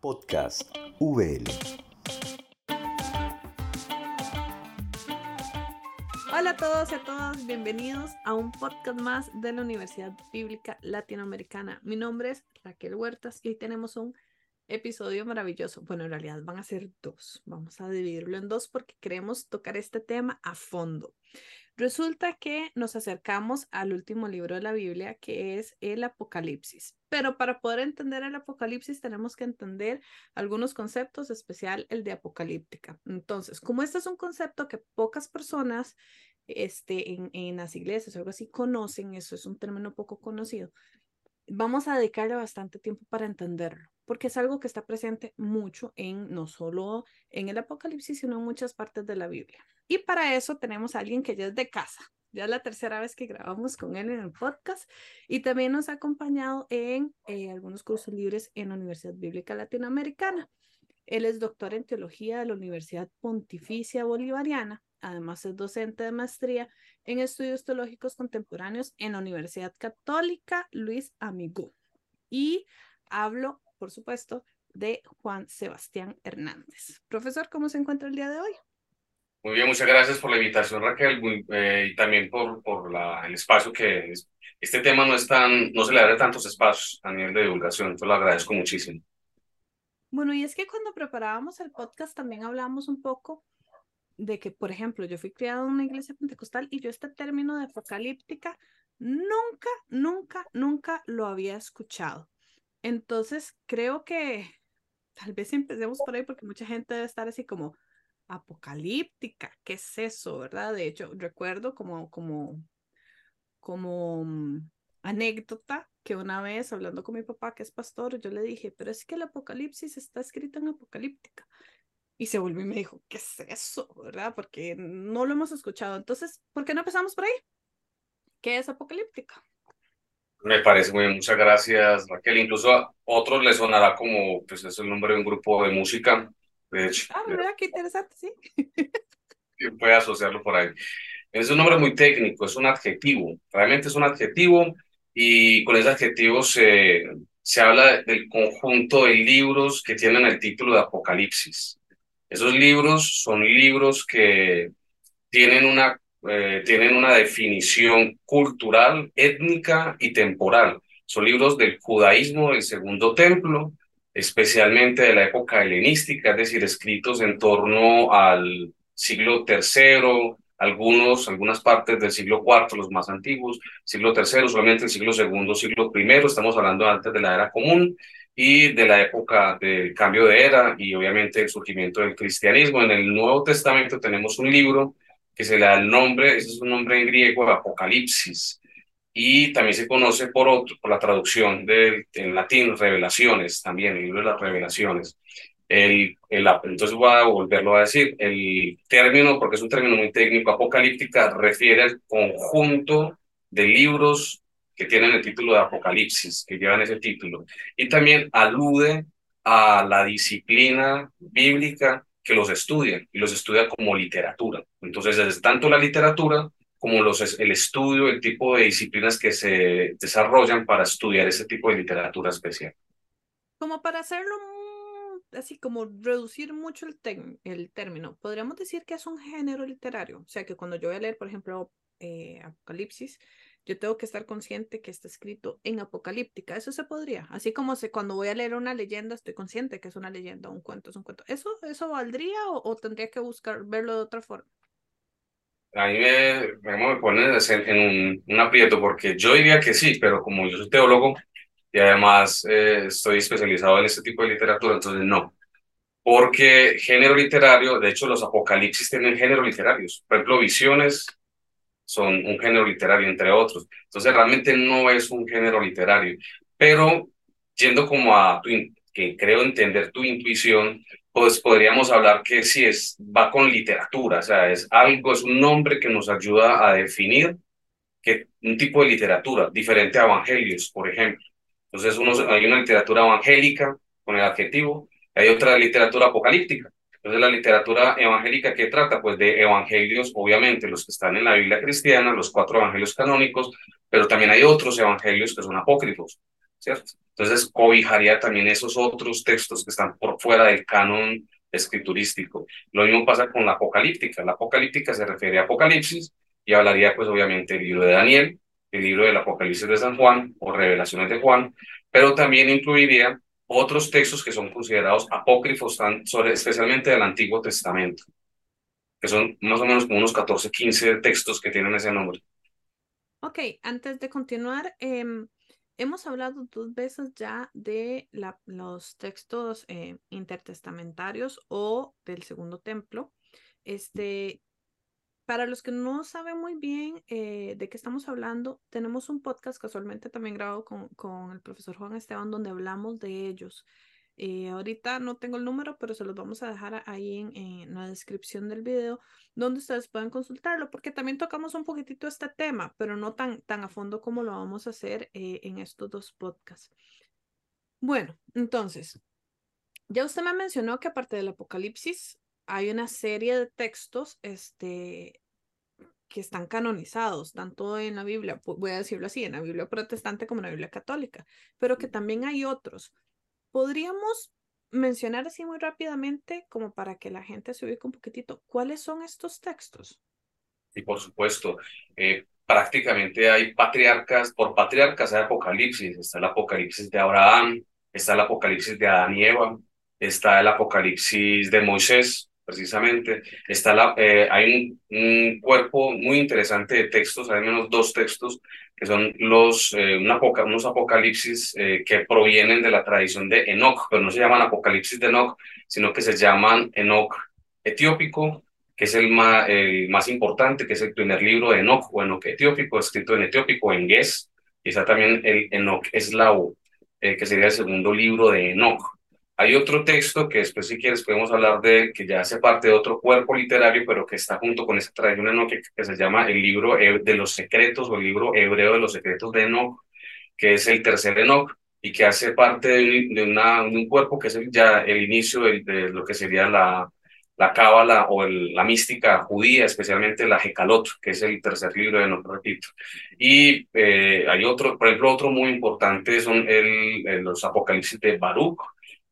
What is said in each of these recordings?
Podcast VL. Hola a todos y a todas, bienvenidos a un podcast más de la Universidad Bíblica Latinoamericana. Mi nombre es Raquel Huertas y hoy tenemos un episodio maravilloso. Bueno, en realidad van a ser dos. Vamos a dividirlo en dos porque queremos tocar este tema a fondo. Resulta que nos acercamos al último libro de la Biblia, que es el Apocalipsis. Pero para poder entender el Apocalipsis tenemos que entender algunos conceptos, especial el de apocalíptica. Entonces, como este es un concepto que pocas personas este, en, en las iglesias o algo así conocen, eso es un término poco conocido, vamos a dedicarle bastante tiempo para entenderlo, porque es algo que está presente mucho en no solo en el Apocalipsis, sino en muchas partes de la Biblia. Y para eso tenemos a alguien que ya es de casa. Ya es la tercera vez que grabamos con él en el podcast y también nos ha acompañado en eh, algunos cursos libres en la Universidad Bíblica Latinoamericana. Él es doctor en teología de la Universidad Pontificia Bolivariana. Además es docente de maestría en estudios teológicos contemporáneos en la Universidad Católica Luis Amigó. Y hablo, por supuesto, de Juan Sebastián Hernández. Profesor, ¿cómo se encuentra el día de hoy? Muy bien, muchas gracias por la invitación, Raquel, eh, y también por, por la, el espacio que es. Este tema no, es tan, no se le da tantos espacios a nivel de divulgación, entonces lo agradezco muchísimo. Bueno, y es que cuando preparábamos el podcast también hablábamos un poco de que, por ejemplo, yo fui criada en una iglesia pentecostal y yo este término de apocalíptica nunca, nunca, nunca lo había escuchado. Entonces, creo que tal vez empecemos por ahí porque mucha gente debe estar así como, apocalíptica. ¿Qué es eso, verdad? De hecho, recuerdo como, como, como mm, anécdota que una vez hablando con mi papá, que es pastor, yo le dije, pero es que el apocalipsis está escrito en apocalíptica. Y se volvió y me dijo, ¿qué es eso? ¿Verdad? Porque no lo hemos escuchado. Entonces, ¿por qué no empezamos por ahí? ¿Qué es apocalíptica? Me parece muy bien, muchas gracias Raquel. Incluso a otros les sonará como, pues es el nombre de un grupo de música de hecho. Ah, mira, qué interesante, sí. Puede asociarlo por ahí. Es un nombre muy técnico, es un adjetivo, realmente es un adjetivo y con ese adjetivo se, se habla del conjunto de libros que tienen el título de Apocalipsis. Esos libros son libros que tienen una, eh, tienen una definición cultural, étnica y temporal. Son libros del judaísmo del segundo templo, especialmente de la época helenística, es decir, escritos en torno al siglo III, algunos, algunas partes del siglo IV, los más antiguos, siglo III, solamente el siglo II, siglo I, estamos hablando antes de la era común y de la época del cambio de era y obviamente el surgimiento del cristianismo. En el Nuevo Testamento tenemos un libro que se le da el nombre, ese es un nombre en griego, Apocalipsis, y también se conoce por, otro, por la traducción del, en latín, revelaciones, también el libro de las revelaciones. El, el, entonces voy a volverlo a decir, el término, porque es un término muy técnico, apocalíptica, refiere al conjunto de libros que tienen el título de Apocalipsis, que llevan ese título, y también alude a la disciplina bíblica que los estudia, y los estudia como literatura. Entonces, es tanto la literatura como los, el estudio, el tipo de disciplinas que se desarrollan para estudiar ese tipo de literatura especial. Como para hacerlo así como reducir mucho el, el término, podríamos decir que es un género literario, o sea que cuando yo voy a leer, por ejemplo, eh, Apocalipsis, yo tengo que estar consciente que está escrito en apocalíptica, eso se podría, así como se, cuando voy a leer una leyenda, estoy consciente que es una leyenda, un cuento es un cuento, ¿eso, eso valdría o tendría que buscar verlo de otra forma? a mí me, me pones en, un, aprieto porque yo diría que sí, pero como yo soy teólogo y además eh, estoy especializado en este tipo de literatura, entonces no. Porque género literario, de hecho los apocalipsis tienen género literarios. Por ejemplo, visiones son un género literario, entre otros. Entonces realmente no es un género literario. Pero yendo como a tu, que creo entender tu intuición, pues podríamos hablar que sí es, va con literatura, o sea, es algo, es un nombre que nos ayuda a definir que un tipo de literatura diferente a evangelios, por ejemplo. Entonces uno, hay una literatura evangélica con el adjetivo, hay otra literatura apocalíptica. Entonces la literatura evangélica que trata pues de evangelios, obviamente los que están en la Biblia cristiana, los cuatro evangelios canónicos, pero también hay otros evangelios que son apócrifos, ¿cierto? Entonces, cobijaría también esos otros textos que están por fuera del canon escriturístico. Lo mismo pasa con la apocalíptica. La apocalíptica se refiere a Apocalipsis y hablaría, pues, obviamente, del libro de Daniel, el libro del Apocalipsis de San Juan o Revelaciones de Juan, pero también incluiría otros textos que son considerados apócrifos, sobre, especialmente del Antiguo Testamento, que son más o menos como unos 14, 15 textos que tienen ese nombre. Ok, antes de continuar, eh, Hemos hablado dos veces ya de los textos eh, intertestamentarios o del segundo templo. Este, para los que no saben muy bien eh, de qué estamos hablando, tenemos un podcast casualmente también grabado con, con el profesor Juan Esteban donde hablamos de ellos. Eh, ahorita no tengo el número, pero se los vamos a dejar ahí en, la descripción del video, donde ustedes pueden consultarlo, porque también tocamos un poquitito este tema, pero no tan, tan a fondo como lo vamos a hacer eh, en estos dos podcasts. Bueno, entonces, ya usted me mencionó que aparte del Apocalipsis, hay una serie de textos este, que están canonizados, tanto en la Biblia, voy a decirlo así, en la Biblia protestante como en la Biblia católica, pero que también hay otros. Podríamos mencionar así muy rápidamente, como para que la gente se ubique un poquitito, ¿cuáles son estos textos? Y por supuesto, eh, prácticamente hay patriarcas, por patriarcas hay apocalipsis, está el apocalipsis de Abraham, está el apocalipsis de Adán y Eva, está el apocalipsis de Moisés, precisamente. Está la, eh, hay un, un, cuerpo muy interesante de textos, hay menos dos textos, que son los, eh, unos apocalipsis eh, que provienen de la tradición de Enoch, pero no se llaman apocalipsis de Enoch, sino que se llaman Enoch etiópico, que es el más, el más importante, que es el primer libro de Enoch o Enoch etiópico, escrito en etiópico, en y está también el Enoch eslavo, que sería el segundo libro de Enoch. Hay otro texto que después, si quieres, podemos hablar de él, que ya hace parte de otro cuerpo literario, pero que está junto con esa tradición Enoch, que, se llama el libro de los secretos o el libro hebreo de los secretos de Enoch, que es el tercer Enoch y que hace parte de, una, un cuerpo que es ya el inicio de, lo que sería la, la cábala o la mística judía, especialmente la Hecalot, que es el tercer libro de Enoch, repito. Y eh, hay otro, por ejemplo, otro muy importante son el, los apocalipsis de Baruch,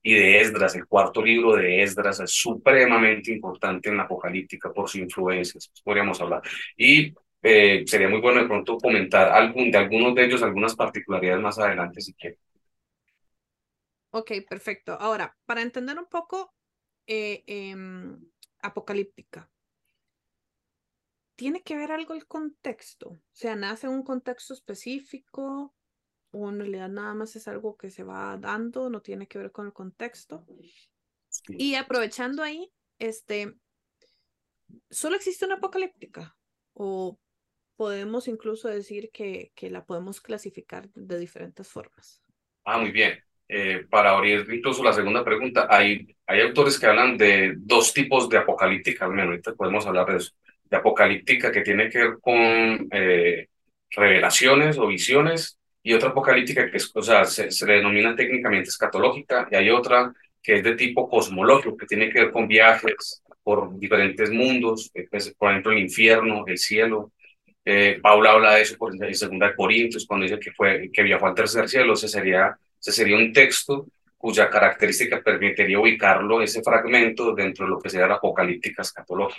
y de Esdras, el cuarto libro de Esdras es supremamente importante en la apocalíptica por su influencia, podríamos hablar. Y eh, sería muy bueno de pronto comentar algún, de algunos de ellos algunas particularidades más adelante si quieren. Ok, perfecto. Ahora, para entender un poco eh, em, apocalíptica, ¿tiene que ver algo el contexto? O sea, ¿nace un contexto específico? O en realidad nada más es algo que se va dando, no tiene que ver con el contexto. Y aprovechando ahí, este, ¿solo existe una apocalíptica? ¿O podemos incluso decir que, que la podemos clasificar de diferentes formas? Ah, muy bien. Eh, para abrir incluso la segunda pregunta, hay, hay autores que hablan de dos tipos de apocalíptica, al menos ahorita podemos hablar de eso, de apocalíptica que tiene que ver con eh, revelaciones o visiones y otra apocalíptica que es, o sea, se, se denomina técnicamente escatológica, y hay otra que es de tipo cosmológico, que tiene que ver con viajes por diferentes mundos, eh, pues, por ejemplo, el infierno, el cielo. Eh, Paula habla de eso por, en Segunda de Corintios, cuando dice que, fue, que viajó al tercer cielo, ese sería, ese sería un texto cuya característica permitiría ubicarlo, ese fragmento, dentro de lo que sería la apocalíptica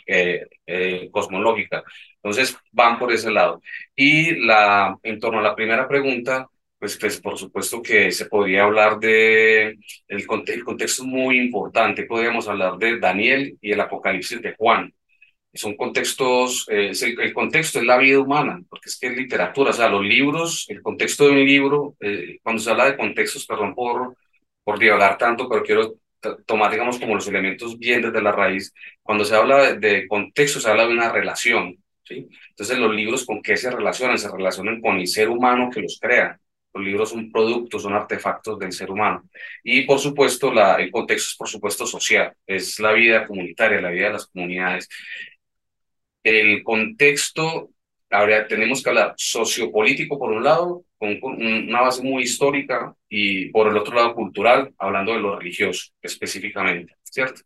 eh, eh, cosmológica. Entonces, van por ese lado. Y la, en torno a la primera pregunta, pues, pues por supuesto que se podría hablar de, el, el contexto es muy importante, podríamos hablar de Daniel y el Apocalipsis de Juan. Son contextos, eh, el, contexto es la vida humana, porque es que es literatura, o sea, los libros, el contexto de un libro, cuando se habla de contextos, perdón por por divagar tanto, pero quiero tomar, digamos, como los elementos bien desde la raíz. Cuando se habla de, contexto, se habla de una relación, ¿sí? Entonces, los libros, ¿con qué se relacionan? Se relacionan con el ser humano que los crea. Los libros son productos, son artefactos del ser humano. Y, por supuesto, la, el contexto es, por supuesto, social. Es la vida comunitaria, la vida de las comunidades. El contexto Ahora tenemos que hablar sociopolítico por un lado, con una base muy histórica, y por el otro lado cultural, hablando de lo religioso específicamente, ¿cierto?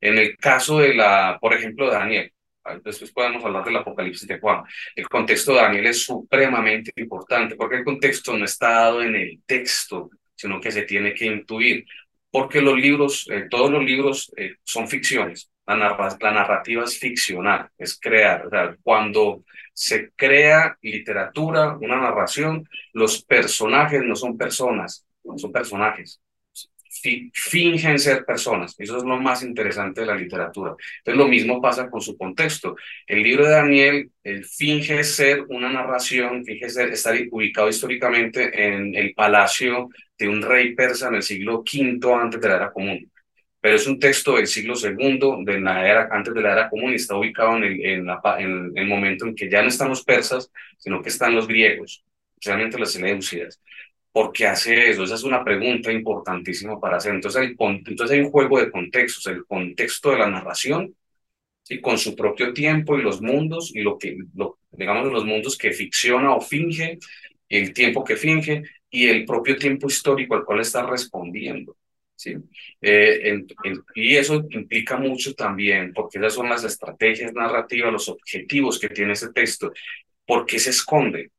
En el caso de la, por ejemplo, de Daniel, después podemos hablar del Apocalipsis de Juan, el contexto de Daniel es supremamente importante, porque el contexto no está dado en el texto, sino que se tiene que intuir, porque los libros, eh, todos los libros eh, son ficciones. La, la, narrativa es ficcional, es crear. Cuando se crea literatura, una narración, los personajes no son personas, son personajes fingen ser personas. Eso es lo más interesante de la literatura. Entonces lo mismo pasa con su contexto. El libro de Daniel finge ser una narración, finge ser, estar ubicado históricamente en el palacio de un rey persa en el siglo V antes de la era común. Pero es un texto del siglo II, de la era, antes de la era común, y está ubicado en el, momento en que ya no están los persas, sino que están los griegos, especialmente las Seleucidas. ¿Por qué hace eso? Esa es una pregunta importantísima para hacer. Entonces, hay, entonces hay un juego de contextos, el contexto de la narración, y con su propio tiempo y los mundos, y lo que, lo, digamos, los mundos que ficciona o finge, el tiempo que finge, y el propio tiempo histórico al cual está respondiendo. ¿Sí? Eh, y eso implica mucho también, porque esas son las estrategias narrativas, los objetivos que tiene ese texto. ¿Por qué se esconde?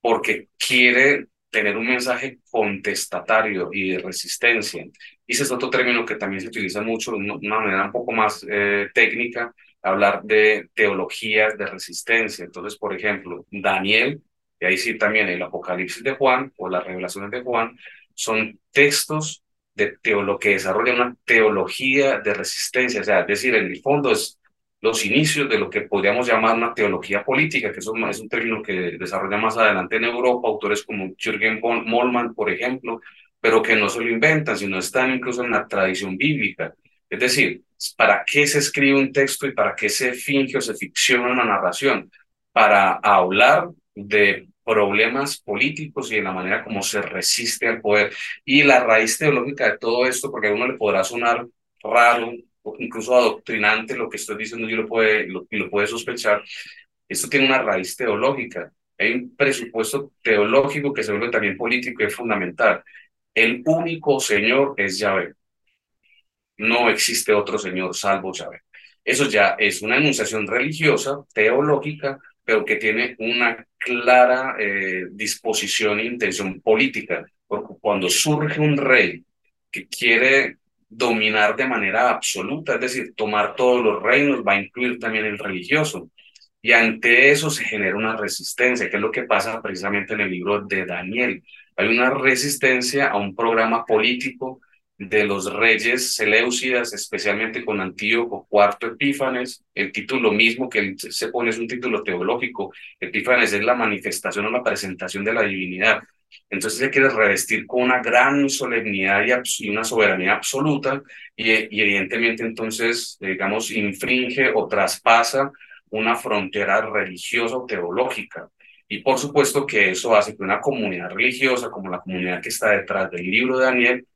Porque quiere tener un mensaje contestatario y de resistencia. Y ese es otro término que también se utiliza mucho de una manera un poco más eh, técnica, hablar de teologías de resistencia. Entonces, por ejemplo, Daniel, y ahí sí también el Apocalipsis de Juan o las revelaciones de Juan, son textos de teolo que desarrollan una teología de resistencia, o sea, es decir, en el fondo es los inicios de lo que podríamos llamar una teología política, que es un término que desarrolla más adelante en Europa, autores como Jürgen Mollmann, por ejemplo, pero que no se lo inventan, sino están incluso en la tradición bíblica. Es decir, ¿para qué se escribe un texto y para qué se finge o se ficciona una narración? Para hablar de problemas políticos y de la manera como se resiste al poder. Y la raíz teológica de todo esto, porque a uno le podrá sonar raro incluso adoctrinante lo que estoy diciendo y lo puede, lo, lo puede sospechar, esto tiene una raíz teológica. Hay un presupuesto teológico que se vuelve también político y es fundamental. El único Señor es Yahvé. No existe otro Señor salvo Yahvé. Eso ya es una enunciación religiosa, teológica, pero que tiene una clara eh, disposición e intención política. Porque cuando surge un rey que quiere dominar de manera absoluta, es decir, tomar todos los reinos, va a incluir también el religioso. Y ante eso se genera una resistencia, que es lo que pasa precisamente en el libro de Daniel. Hay una resistencia a un programa político de los reyes seleucidas, especialmente con Antíoco IV Epífanes. El título mismo que se pone es un título teológico. Epífanes es la manifestación o la presentación de la divinidad. Entonces se quiere revestir con una gran solemnidad y, una soberanía absoluta y, evidentemente entonces, digamos, infringe o traspasa una frontera religiosa o teológica. Y por supuesto que eso hace que una comunidad religiosa, como la comunidad que está detrás del libro de Daniel,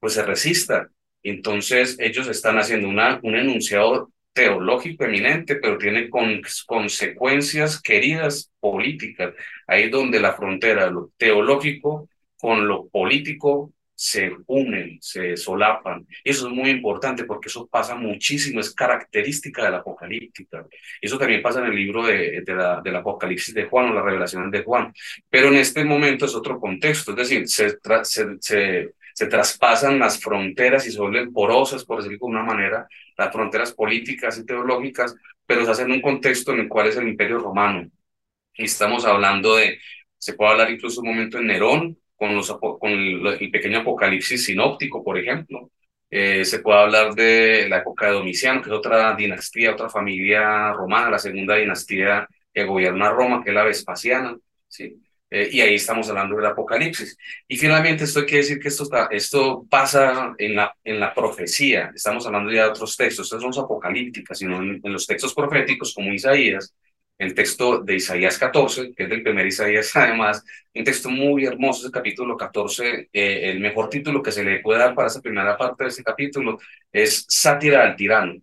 pues se resista. Entonces ellos están haciendo una, un enunciado teológico eminente, pero tiene con, consecuencias queridas políticas. Ahí donde la frontera lo teológico con lo político se unen, se solapan. Y eso es muy importante porque eso pasa muchísimo, es característica de la apocalíptica. Eso también pasa en el libro de, de la, del Apocalipsis de Juan o las revelaciones de Juan. Pero en este momento es otro contexto, es decir, se, se, se traspasan las fronteras y se vuelven porosas, por decirlo de una manera, las fronteras políticas y teológicas, pero se hace en un contexto en el cual es el imperio romano. Y estamos hablando de, se puede hablar incluso un momento en Nerón, con, el, pequeño apocalipsis sinóptico, por ejemplo. Eh, se puede hablar de la época de Domiciano, que es otra dinastía, otra familia romana, la segunda dinastía que gobierna Roma, que es la Vespasiana. ¿sí? Eh, y ahí estamos hablando del Apocalipsis. Y finalmente, esto quiere decir que esto, está, esto pasa en la, en la profecía. Estamos hablando ya de otros textos, estos no son apocalípticas, sino en, los textos proféticos como Isaías, el texto de Isaías 14, que es del primer Isaías, además, un texto muy hermoso, el capítulo 14, eh, el mejor título que se le puede dar para esa primera parte de ese capítulo es Sátira al tirano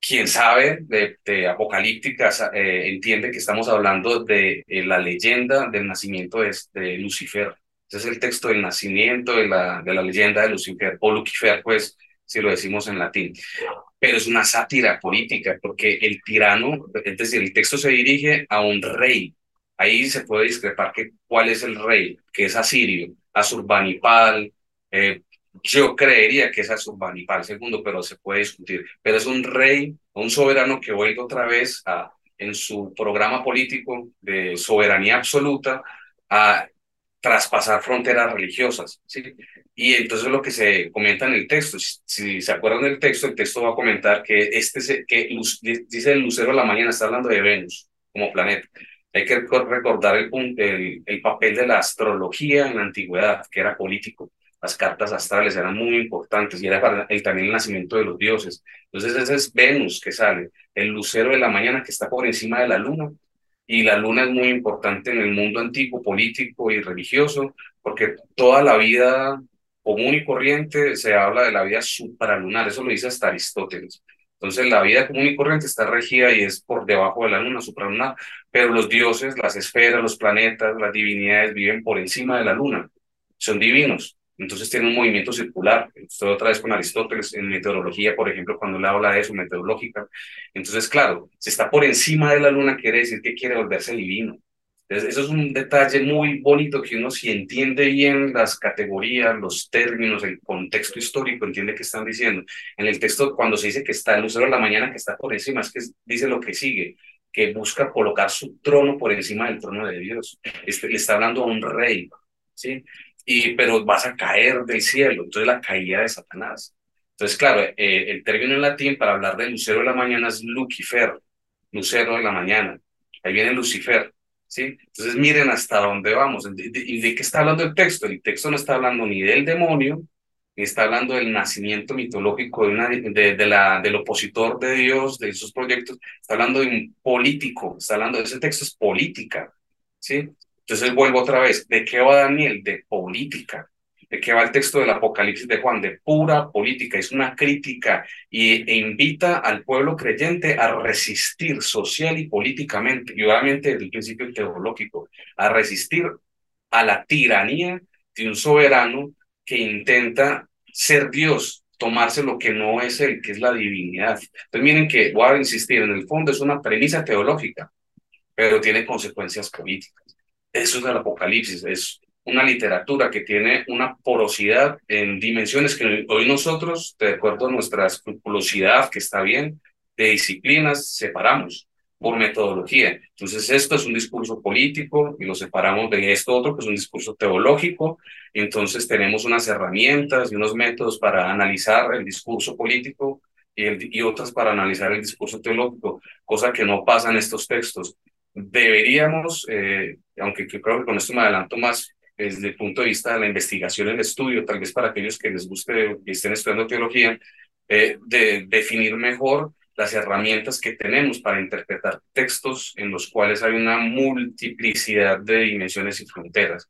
quien sabe de, apocalípticas eh, entiende que estamos hablando de eh, la leyenda del nacimiento de, Lucifer. Ese es el texto del nacimiento de la, de la leyenda de Lucifer, o Lucifer, pues, si lo decimos en latín. Pero es una sátira política, porque el tirano, es decir, el texto se dirige a un rey, Ahí se puede discrepar que cuál es el rey, que es asirio, Asurbanipal, eh, yo creería que es Asurbanipal segundo, pero se puede discutir. Pero es un rey, un soberano que vuelve otra vez a, en su programa político de soberanía absoluta a traspasar fronteras religiosas. ¿sí? Y entonces lo que se comenta en el texto, si se acuerdan del texto, el texto va a comentar que este que dice el lucero de la mañana, está hablando de Venus como planeta. Hay que recordar el, el, el papel de la astrología en la antigüedad, que era político. Las cartas astrales eran muy importantes y era para el, también el nacimiento de los dioses. Entonces ese es Venus que sale, el lucero de la mañana que está por encima de la luna, y la luna es muy importante en el mundo antiguo, político y religioso, porque toda la vida común y corriente se habla de la vida supralunar, eso lo dice hasta Aristóteles. Entonces la vida común y corriente está regida y es por debajo de la luna supralunar, pero los dioses, las esferas, los planetas, las divinidades viven por encima de la luna, son divinos. Entonces tiene un movimiento circular. Estoy otra vez con Aristóteles en meteorología, por ejemplo, cuando él habla de eso, meteorológica. Entonces, claro, si está por encima de la luna, quiere decir que quiere volverse divino. Entonces, eso es un detalle muy bonito que uno si entiende bien las categorías, los términos, el contexto histórico, entiende qué están diciendo. En el texto, cuando se dice que está el lucero de la mañana, que está por encima, es que dice lo que sigue, que busca colocar su trono por encima del trono de Dios. Este, le está hablando a un rey, ¿sí? Y, pero vas a caer del cielo. Entonces la caída de Satanás. Entonces, claro, eh, el término en latín para hablar de lucero de la mañana es Lucifer, lucero de la mañana. Ahí viene Lucifer, ¿sí? Entonces miren hasta dónde vamos. ¿Y de, qué está hablando el texto? El texto no está hablando ni del demonio, ni está hablando del nacimiento mitológico de, una, de, de, la, del opositor de Dios, de sus proyectos. Está hablando de un político, está hablando, ese texto es política, ¿sí? Entonces vuelvo otra vez, ¿de qué va Daniel? De política. ¿De qué va el texto del Apocalipsis de Juan? De pura política. Es una crítica y, e invita al pueblo creyente a resistir social y políticamente, y obviamente desde el principio teológico, a resistir a la tiranía de un soberano que intenta ser Dios, tomarse lo que no es él, que es la divinidad. Entonces miren que voy a insistir, en el fondo es una premisa teológica, pero tiene consecuencias políticas. Eso es el Apocalipsis, es una literatura que tiene una porosidad en dimensiones que hoy nosotros, de acuerdo a nuestra escrupulosidad, que está bien, de disciplinas, separamos por metodología. Entonces, esto es un discurso político y lo separamos de esto otro, que es un discurso teológico. Entonces, tenemos unas herramientas y unos métodos para analizar el discurso político y, el, y otras para analizar el discurso teológico, cosa que no pasa en estos textos deberíamos, eh, aunque creo que con esto me adelanto más, desde el punto de vista de la investigación, el estudio, tal vez para aquellos que les guste y estén estudiando teología, eh, de definir mejor las herramientas que tenemos para interpretar textos en los cuales hay una multiplicidad de dimensiones y fronteras.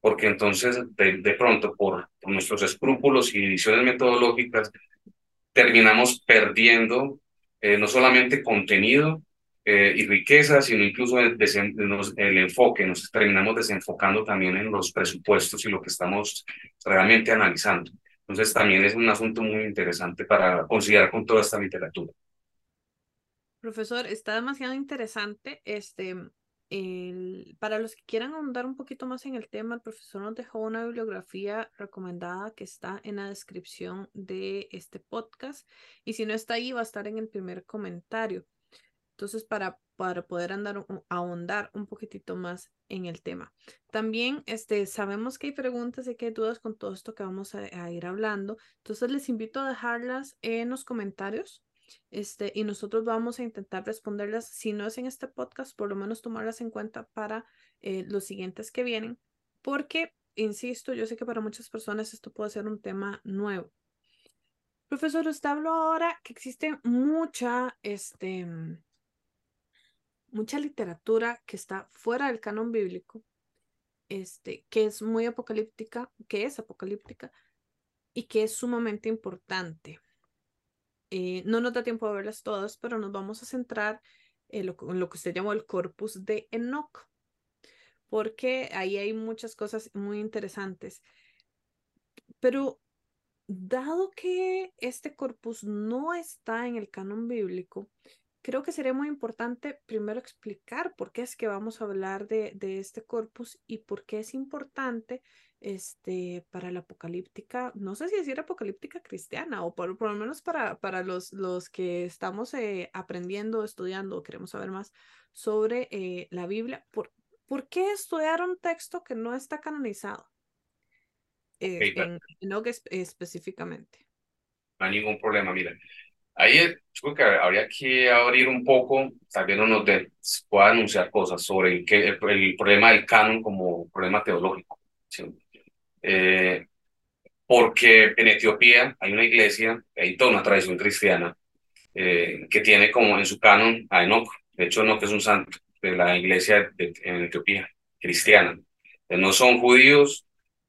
Porque entonces, de, pronto, por, nuestros escrúpulos y ediciones metodológicas, terminamos perdiendo eh, no solamente contenido, eh, y riqueza, sino incluso el, el, enfoque, nos terminamos desenfocando también en los presupuestos y lo que estamos realmente analizando. Entonces también es un asunto muy interesante para considerar con toda esta literatura. Profesor, está demasiado interesante. Este, el, para los que quieran ahondar un poquito más en el tema, el profesor nos dejó una bibliografía recomendada que está en la descripción de este podcast y si no está ahí va a estar en el primer comentario. Entonces, para, para poder andar, ahondar un poquitito más en el tema. También este, sabemos que hay preguntas y que hay dudas con todo esto que vamos a, ir hablando. Entonces, les invito a dejarlas en los comentarios. Este, y nosotros vamos a intentar responderlas, si no es en este podcast, por lo menos tomarlas en cuenta para eh, los siguientes que vienen, porque, insisto, yo sé que para muchas personas esto puede ser un tema nuevo. Profesor, usted habló ahora que existe mucha, este, mucha literatura que está fuera del canon bíblico, este, que es muy apocalíptica, que es apocalíptica y que es sumamente importante. Eh, no nos da tiempo de verlas todas, pero nos vamos a centrar en lo, en lo que usted llamó el corpus de Enoch, porque ahí hay muchas cosas muy interesantes. Pero dado que este corpus no está en el canon bíblico, creo que sería muy importante primero explicar por qué es que vamos a hablar de, de este corpus y por qué es importante este, para la apocalíptica, no sé si decir apocalíptica cristiana o por, por lo menos para, para los, los que estamos eh, aprendiendo, estudiando, queremos saber más sobre eh, la Biblia. ¿Por, ¿Por qué estudiar un texto que no está canonizado? Eh, en, en específicamente. No hay ningún problema, mira. Ahí yo creo que habría que abrir un poco, tal vez no nos pueda anunciar cosas sobre el, que, el, problema del canon como problema teológico. Eh, porque en Etiopía hay una iglesia, hay toda una tradición cristiana eh, que tiene como en su canon a Enoch. De hecho, Enoch es un santo de la iglesia de, en Etiopía, cristiana. No son judíos,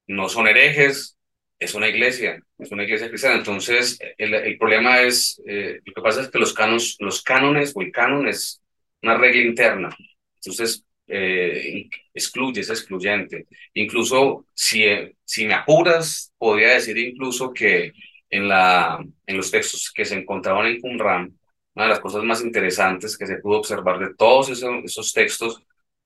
no son herejes, es una iglesia, es una iglesia cristiana. Entonces, el, el problema es, eh, lo que pasa es que los, canos, los cánones o el canon es una regla interna. Entonces, eh, excluye, es excluyente. Incluso, si, si me apuras, podría decir incluso que en, la, en los textos que se encontraban en Qumran, una de las cosas más interesantes que se pudo observar de todos esos, esos textos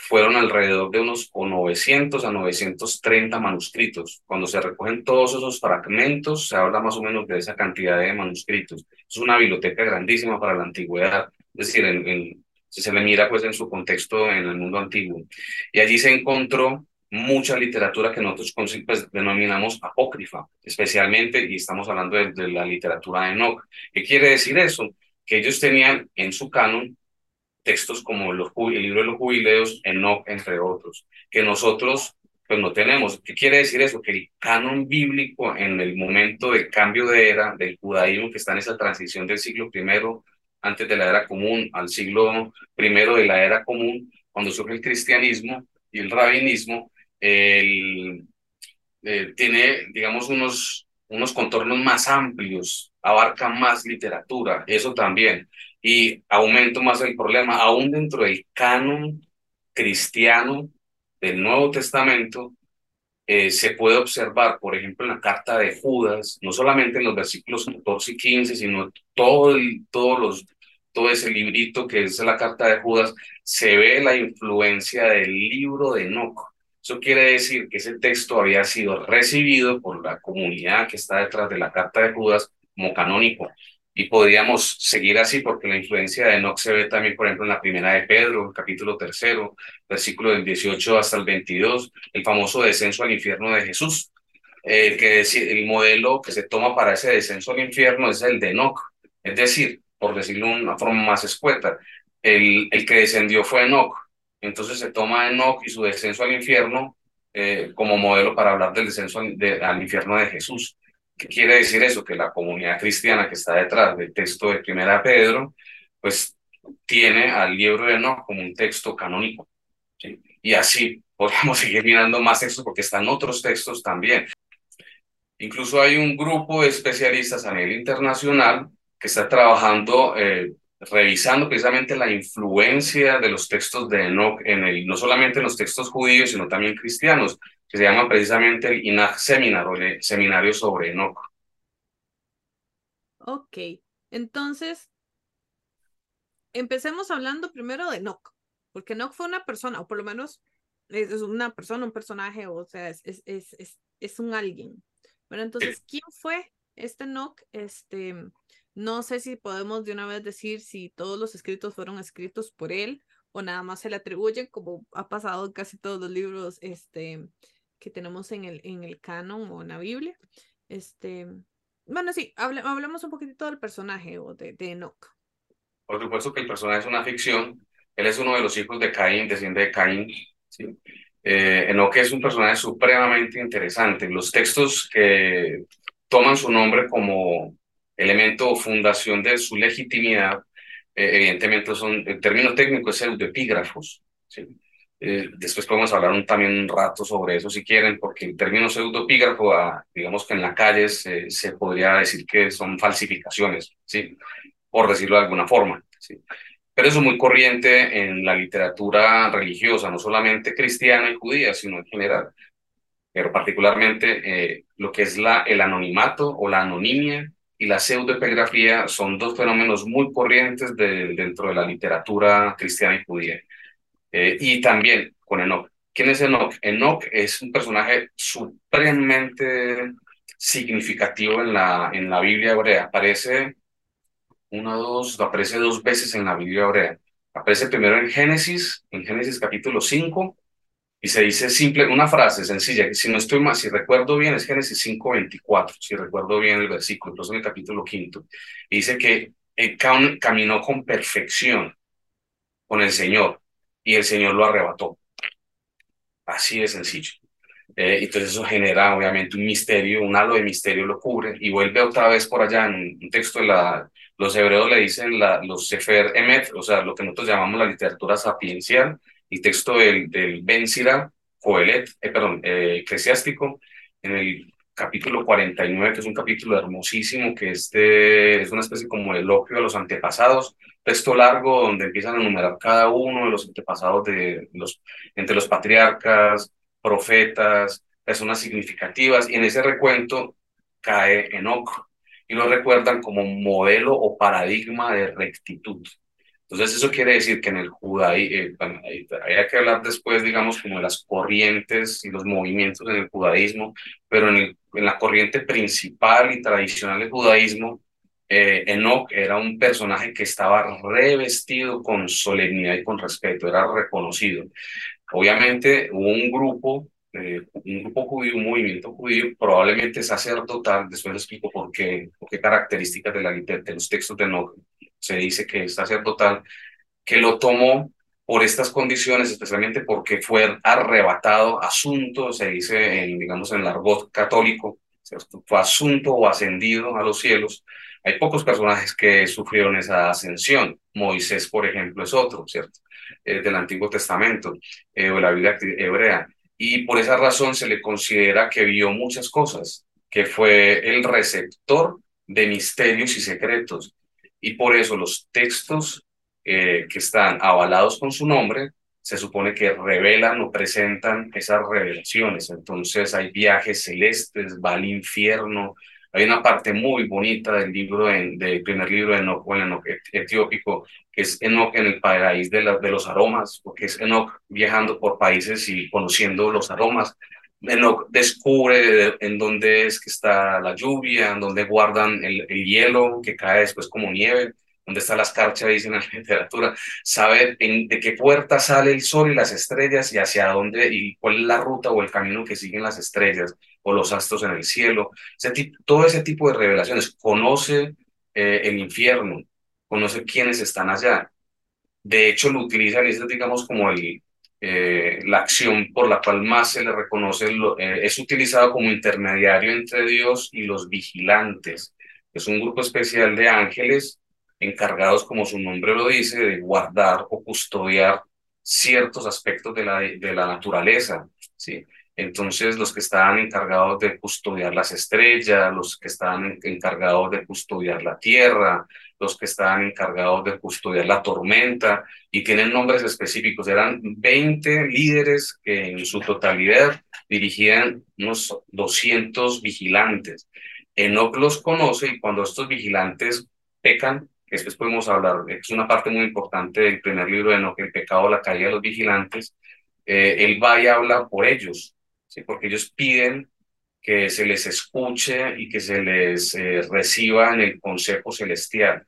fueron alrededor de unos o 900 a 930 manuscritos. Cuando se recogen todos esos fragmentos, se habla más o menos de esa cantidad de manuscritos. Es una biblioteca grandísima para la antigüedad, es decir, en, si se le mira pues en su contexto en el mundo antiguo. Y allí se encontró mucha literatura que nosotros pues, denominamos apócrifa, especialmente, y estamos hablando de, de la literatura de Enoch. ¿Qué quiere decir eso? Que ellos tenían en su canon textos como el libro de los jubileos, Enoch, entre otros, que nosotros pues no tenemos. ¿Qué quiere decir eso? Que el canon bíblico en el momento del cambio de era del judaísmo, que está en esa transición del siglo primero, antes de la era común, al siglo primero de la era común, cuando surge el cristianismo y el rabinismo, el, eh, tiene, digamos, unos, unos contornos más amplios, abarca más literatura, eso también y aumento más el problema, aún dentro del canon cristiano del Nuevo Testamento, eh, se puede observar, por ejemplo, en la carta de Judas, no solamente en los versículos 14 y 15, sino todo, el, los, todo ese librito que es la carta de Judas, se ve la influencia del libro de Enoch. Eso quiere decir que ese texto había sido recibido por la comunidad que está detrás de la carta de Judas como canónico y podríamos seguir así porque la influencia de Enoch se ve también, por ejemplo, en la primera de Pedro, capítulo tercero, versículo del 18 hasta el 22, el famoso descenso al infierno de Jesús. El, que, el modelo que se toma para ese descenso al infierno es el de Enoch, es decir, por decirlo de una forma más escueta, el, el que descendió fue Enoch. Entonces se toma Enoch y su descenso al infierno eh, como modelo para hablar del descenso al infierno de Jesús. ¿Qué quiere decir eso? Que la comunidad cristiana que está detrás del texto de Primera Pedro, pues tiene al libro de Enoch como un texto canónico. Y así podemos seguir mirando más textos porque están otros textos también. Incluso hay un grupo de especialistas a nivel internacional que está trabajando, eh, revisando precisamente la influencia de los textos de Enoch en el, no solamente en los textos judíos, sino también cristianos que se llama precisamente el INAG Seminar o el Seminario sobre Enoch. Ok, entonces empecemos hablando primero de Enoch, porque Enoch fue una persona, o por lo menos es una persona, un personaje, o sea, es, es, es, es un alguien. Bueno, entonces, ¿quién fue este Enoch? Este, no sé si podemos de una vez decir si todos los escritos fueron escritos por él o nada más se le atribuyen, como ha pasado en casi todos los libros este, que tenemos en el, en el canon o en la Biblia. Este, bueno, sí, hablemos un poquitito del personaje o de, de Enoch. Por supuesto que el personaje es una ficción. Él es uno de los hijos de Caín, desciende de Caín. ¿sí? Eh, Enoch es un personaje supremamente interesante. Los textos que toman su nombre como elemento o fundación de su legitimidad, eh, evidentemente son, el término técnico es el de epígrafos. ¿sí? Eh, después podemos hablar un, también un rato sobre eso si quieren, porque el término pseudopígrafo, ah, digamos que en la calle se, se, podría decir que son falsificaciones, ¿sí? por decirlo de alguna forma. ¿sí? Pero eso es muy corriente en la literatura religiosa, no solamente cristiana y judía, sino en general. Pero particularmente eh, lo que es la, el anonimato o la anonimia y la pseudoepigrafía son dos fenómenos muy corrientes de, dentro de la literatura cristiana y judía. Eh, y también con Enoch. ¿Quién es Enoch? Enoch es un personaje supremamente significativo en la, en la Biblia hebrea. Aparece una, dos, aparece dos veces en la Biblia hebrea. Aparece primero en Génesis, en Génesis capítulo 5, y se dice simple, una frase sencilla, si no estoy mal, si recuerdo bien, es Génesis 5.24, si recuerdo bien el versículo, entonces en el capítulo quinto, y dice que el caminó con perfección con el Señor, y el Señor lo arrebató. Así de sencillo. Eh, entonces eso genera obviamente un misterio, un halo de misterio lo cubre y vuelve otra vez por allá en un texto de la, los hebreos le dicen la, los Sefer Emet, o sea, lo que nosotros llamamos la literatura sapiencial, el texto del, del Ben Sira, Coelet, eh, perdón, eh, eclesiástico, en el capítulo 49, que es un capítulo hermosísimo, que este es una especie como eloquio de los antepasados, texto largo donde empiezan a enumerar cada uno de los antepasados de los, entre los patriarcas, profetas, personas significativas, y en ese recuento cae Enoch, y lo recuerdan como modelo o paradigma de rectitud. Entonces eso quiere decir que en el judaísmo, eh, hay que hablar después, digamos, como de las corrientes y los movimientos en el judaísmo, pero en, en la corriente principal y tradicional del judaísmo, eh, Enoch era un personaje que estaba revestido con solemnidad y con respeto, era reconocido. Obviamente hubo un grupo, eh, un grupo judío, un movimiento judío, probablemente sacerdotal, después les explico por qué, por qué características de, la, de los textos de Enoch se dice que es sacerdotal, que lo tomó por estas condiciones, especialmente porque fue arrebatado, asunto, se dice, en, digamos, en el argot católico, fue asunto o ascendido a los cielos. Hay pocos personajes que sufrieron esa ascensión. Moisés, por ejemplo, es otro, ¿cierto? Eh, del Antiguo Testamento eh, o la Biblia hebrea. Y por esa razón se le considera que vio muchas cosas, que fue el receptor de misterios y secretos y por eso los textos eh, que están avalados con su nombre se supone que revelan o presentan esas revelaciones. Entonces hay viajes celestes, va al infierno. Hay una parte muy bonita del libro, en, del primer libro de Enoch, o Enoch etiópico, que es Enoch en el país de, de los aromas, porque es Enoch viajando por países y conociendo los aromas. Enoch descubre en dónde es que está la lluvia, en dónde guardan el, hielo que cae después como nieve, dónde está la escarcha, dicen en la literatura, saber de qué puerta sale el sol y las estrellas y hacia dónde y cuál es la ruta o el camino que siguen las estrellas o los astros en el cielo. todo ese tipo de revelaciones. Conoce eh, el infierno, conoce quiénes están allá. De hecho, lo utilizan, es digamos como el, eh, la acción por la cual más se le reconoce eh, es utilizado como intermediario entre Dios y los vigilantes. Es un grupo especial de ángeles encargados, como su nombre lo dice, de guardar o custodiar ciertos aspectos de la, de la naturaleza. ¿sí? Entonces, los que estaban encargados de custodiar las estrellas, los que estaban encargados de custodiar la tierra, los que estaban encargados de custodiar la tormenta, y tienen nombres específicos. Eran 20 líderes que en su totalidad dirigían unos 200 vigilantes. Enoch los conoce y cuando estos vigilantes pecan, después podemos hablar, es una parte muy importante del primer libro de Enoch, el pecado, la caída de los vigilantes, eh, él va y habla por ellos, ¿sí? porque ellos piden que se les escuche y que se les eh, reciba en el consejo celestial,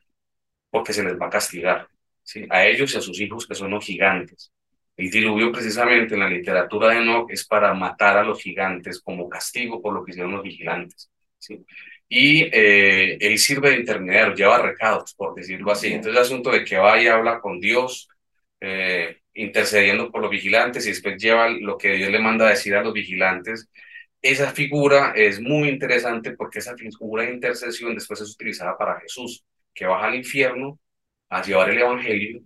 porque se les va a castigar, ¿sí? a ellos y a sus hijos que son los gigantes. El diluvio precisamente en la literatura de Enoch es para matar a los gigantes como castigo por lo que hicieron los vigilantes. ¿sí? Y eh, él sirve de intermediario, lleva recados, por decirlo así. Entonces el asunto de que vaya y habla con Dios, eh, intercediendo por los vigilantes y después lleva lo que Dios le manda decir a los vigilantes. Esa figura es muy interesante porque esa figura de intercesión después es utilizada para Jesús, que baja al infierno a llevar el evangelio,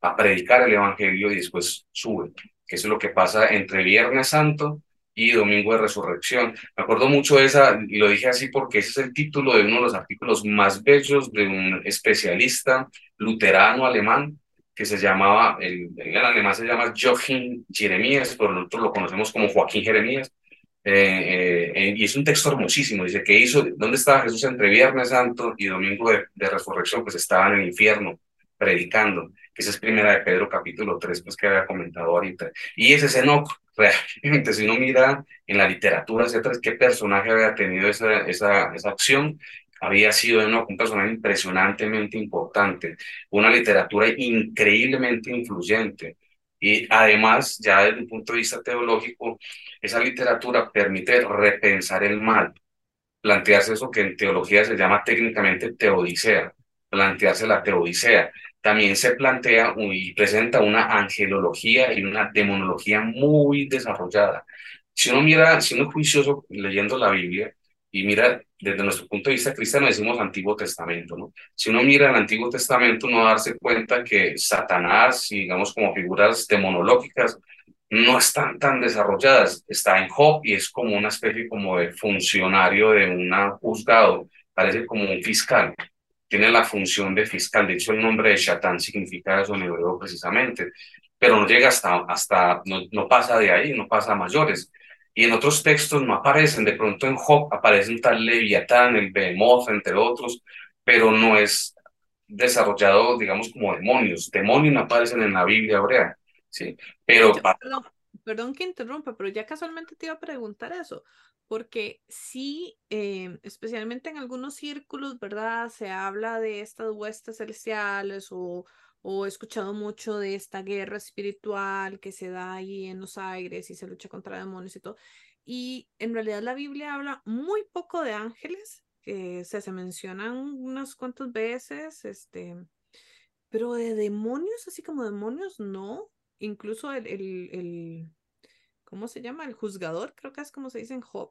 a predicar el evangelio y después sube, que eso es lo que pasa entre Viernes Santo y Domingo de Resurrección. Me acuerdo mucho de esa, y lo dije así porque ese es el título de uno de los artículos más bellos de un especialista luterano alemán que se llamaba, el, en alemán se llama Joachim Jeremías, pero nosotros lo conocemos como Joaquín Jeremías. eh, eh, y es un texto hermosísimo. Dice que hizo, ¿dónde estaba Jesús entre Viernes Santo y Domingo de, de Resurrección? Pues estaba en el infierno predicando, que esa es primera de Pedro capítulo 3, pues que había comentado ahorita. Y ese es Enoch, realmente, si uno mira en la literatura, etcétera, qué personaje había tenido esa, esa, esa acción, había sido Enoch un personaje impresionantemente importante, una literatura increíblemente influyente. Y además, ya desde un punto de vista teológico, esa literatura permite repensar el mal, plantearse eso que en teología se llama técnicamente teodicea, plantearse la teodicea. También se plantea y presenta una angelología y una demonología muy desarrollada. Si uno mira, si uno es juicioso leyendo la Biblia y mira desde nuestro punto de vista cristiano, decimos Antiguo Testamento, ¿no? Si uno mira el Antiguo Testamento, uno va a darse cuenta que Satanás, digamos como figuras demonológicas, no están tan desarrolladas. Está en Job y es como una especie como de funcionario de un juzgado, parece como un fiscal. Tiene la función de fiscal. De hecho, el nombre de Shatán significa eso en hebreo precisamente, pero no llega hasta, hasta no, no pasa de ahí, no pasa a mayores. Y en otros textos no aparecen. De pronto en Job aparece tal Leviatán, el Behemoth, entre otros, pero no es desarrollado, digamos, como demonios. Demonios no aparecen en la Biblia hebrea. Sí, pero... perdón, perdón, que interrumpa, pero ya casualmente te iba a preguntar eso, porque sí, eh, especialmente en algunos círculos, ¿verdad? Se habla de estas huestes celestiales o, o he escuchado mucho de esta guerra espiritual que se da ahí en los aires y se lucha contra demonios y todo. Y en realidad la Biblia habla muy poco de ángeles, que se, se mencionan unas cuantas veces, este, pero de demonios, así como demonios, no incluso el, el, el, ¿cómo se llama? El juzgador, creo que es como se dice en Job,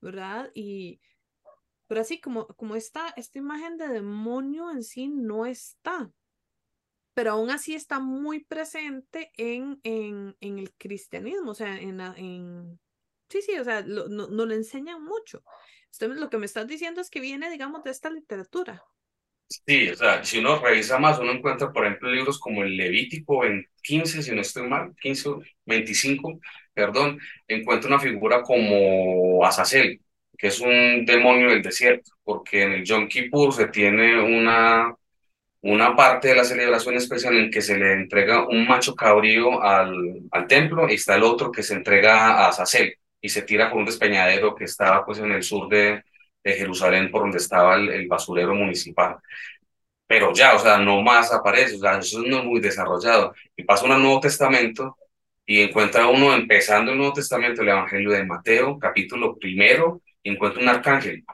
¿verdad? Y, pero así como, como esta, esta imagen de demonio en sí no está, pero aún así está muy presente en, en, el cristianismo, o sea, en, en sí, sí, o sea, no, no, lo enseñan mucho. Entonces, lo que me estás diciendo es que viene, digamos, de esta literatura. Sí, o sea, si uno revisa más, uno encuentra, por ejemplo, libros como el Levítico en 15, si no estoy mal, 15, 25, perdón, encuentra una figura como Azazel, que es un demonio del desierto, porque en el Yom Kippur se tiene una, una parte de la celebración especial en que se le entrega un macho cabrío al, al templo y está el otro que se entrega a Azazel y se tira por un despeñadero que estaba pues en el sur de, de Jerusalén por donde estaba el, basurero municipal. Pero ya, o sea, no más aparece, o sea, eso no es muy desarrollado. Y pasa al Nuevo Testamento y encuentra uno, empezando el Nuevo Testamento, el Evangelio de Mateo, capítulo primero, y encuentra un arcángel.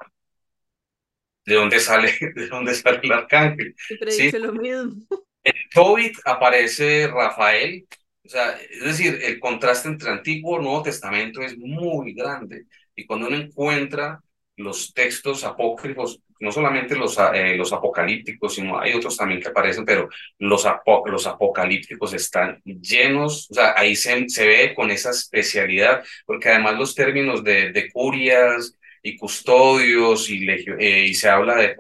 ¿De dónde sale, de dónde sale el arcángel? ¿Sí? lo mismo. En Tobit aparece Rafael, o sea, es decir, el contraste entre Antiguo y Nuevo Testamento es muy grande. Y cuando uno encuentra los textos apócrifos, no solamente los, eh, los apocalípticos, sino hay otros también que aparecen, pero los, los apocalípticos están llenos, o sea, ahí se, se ve con esa especialidad, porque además los términos de, de curias y custodios y, eh, y se habla de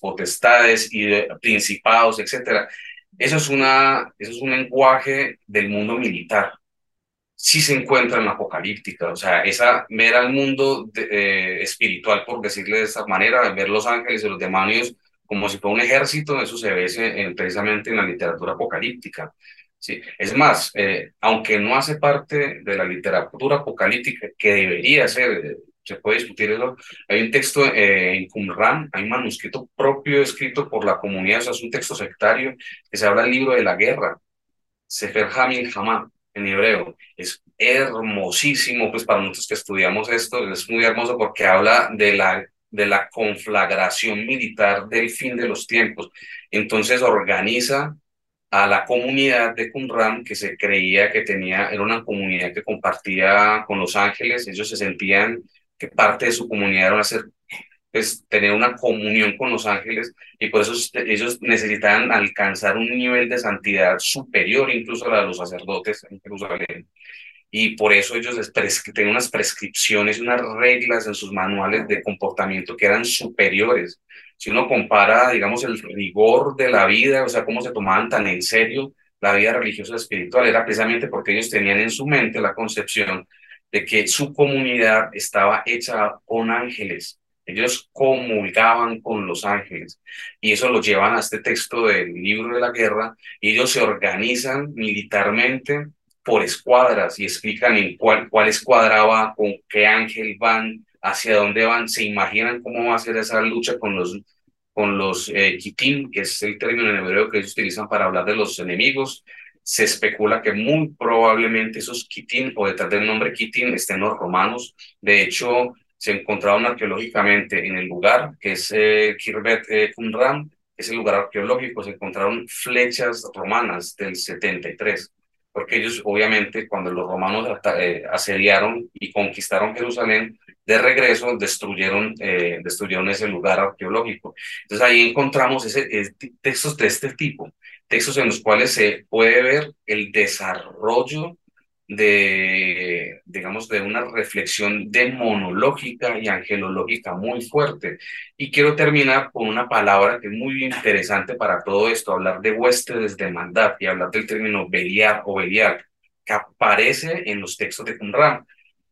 potestades y de principados, etcétera. Eso es, una, eso es un lenguaje del mundo militar, sí se encuentra en la apocalíptica, o sea, esa ver al mundo eh, espiritual, por decirle de esa manera, ver los ángeles y los demonios como si fuera un ejército, eso se ve precisamente en la literatura apocalíptica. ¿sí? Es más, eh, aunque no hace parte de la literatura apocalíptica, que debería ser, eh, se puede discutir eso, hay un texto en Qumran, hay un manuscrito propio escrito por la comunidad, o sea, es un texto sectario, que se habla del libro de la guerra, Sefer Hamil Hamad, en hebreo. Es hermosísimo, pues para nosotros que estudiamos esto, es muy hermoso porque habla de la, de la conflagración militar del fin de los tiempos. Entonces organiza a la comunidad de Qumran que se creía que tenía, era una comunidad que compartía con los ángeles, ellos se sentían que parte de su comunidad era ser pues, tener una comunión con los ángeles y por eso ellos necesitaban alcanzar un nivel de santidad superior incluso a la de los sacerdotes en Jerusalén. Y por eso ellos tenían unas prescripciones, unas reglas en sus manuales de comportamiento que eran superiores. Si uno compara, digamos, el rigor de la vida, o sea, cómo se tomaban tan en serio la vida religiosa espiritual, era precisamente porque ellos tenían en su mente la concepción de que su comunidad estaba hecha con ángeles. Ellos comulgaban con los ángeles y eso lo llevan a este texto del libro de la guerra y ellos se organizan militarmente por escuadras y explican en cuál, cuál escuadra va, con qué ángel van, hacia dónde van, se imaginan cómo va a ser esa lucha con los, con los eh, kitim, que es el término en hebreo que ellos utilizan para hablar de los enemigos. Se especula que muy probablemente esos kitim, o detrás del nombre kitim, estén los romanos. De hecho, se encontraron arqueológicamente en el lugar, que es eh, Kirbet eh, Qumran, es el lugar arqueológico, se encontraron flechas romanas del 73 porque ellos obviamente cuando los romanos eh, asediaron y conquistaron Jerusalén, de regreso destruyeron, eh, destruyeron ese lugar arqueológico. Entonces ahí encontramos ese, textos de este tipo, textos en los cuales se puede ver el desarrollo de, digamos, de una reflexión demonológica y angelológica muy fuerte. Y quiero terminar con una palabra que es muy interesante para todo esto, hablar de huéspedes de maldad y hablar del término Beliar o Belial, que aparece en los textos de Qumran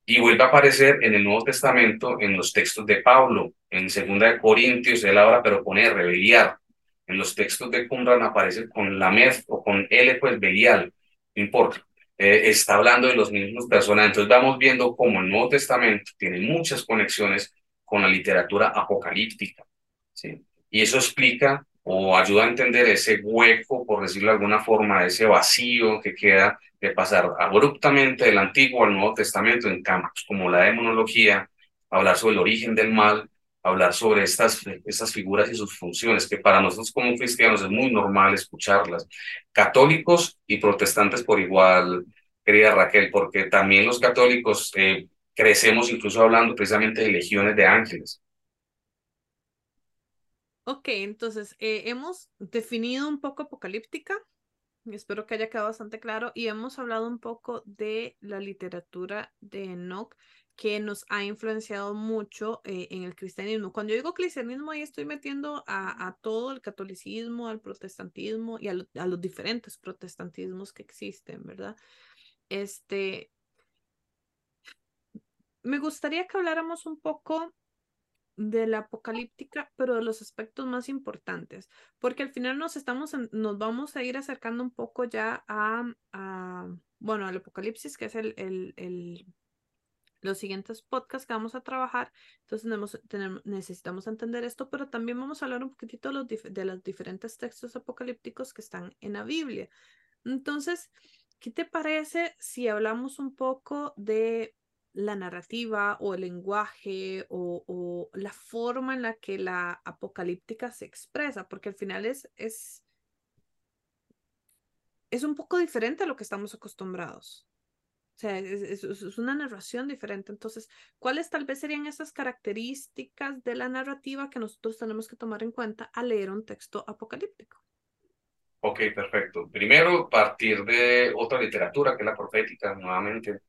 y vuelve a aparecer en el Nuevo Testamento en los textos de Pablo, en Segunda de Corintios, él habla pero con R, Beliar. En los textos de Qumran aparece con la Lamed o con L, pues Belial, no importa. Eh, está hablando de los mismos personajes. Entonces vamos viendo cómo el Nuevo Testamento tiene muchas conexiones con la literatura apocalíptica. ¿sí? Y eso explica o ayuda a entender ese hueco, por decirlo de alguna forma, ese vacío que queda de pasar abruptamente del Antiguo al Nuevo Testamento en campos como la demonología, hablar sobre el origen del mal, hablar sobre estas, estas figuras y sus funciones, que para nosotros como cristianos es muy normal escucharlas. Católicos y protestantes por igual, querida Raquel, porque también los católicos eh, crecemos incluso hablando precisamente de legiones de ángeles. Ok, entonces eh, hemos definido un poco apocalíptica, espero que haya quedado bastante claro, y hemos hablado un poco de la literatura de Enoch que nos ha influenciado mucho eh, en el cristianismo. Cuando yo digo cristianismo, ahí estoy metiendo a, todo el catolicismo, al protestantismo y a, los diferentes protestantismos que existen, ¿verdad? Este, me gustaría que habláramos un poco de la apocalíptica, pero de los aspectos más importantes, porque al final nos estamos, nos vamos a ir acercando un poco ya a, bueno, al apocalipsis, que es el, el los siguientes podcasts que vamos a trabajar. Entonces tenemos, necesitamos entender esto, pero también vamos a hablar un poquitito de los, diferentes textos apocalípticos que están en la Biblia. Entonces, ¿qué te parece si hablamos un poco de la narrativa o el lenguaje o, o, la forma en la que la apocalíptica se expresa, porque al final es, es, es un poco diferente a lo que estamos acostumbrados. O sea, es, es, una narración diferente. Entonces, ¿cuáles tal vez serían esas características de la narrativa que nosotros tenemos que tomar en cuenta al leer un texto apocalíptico? Ok, perfecto. Primero, partir de otra literatura, que es la profética, nuevamente.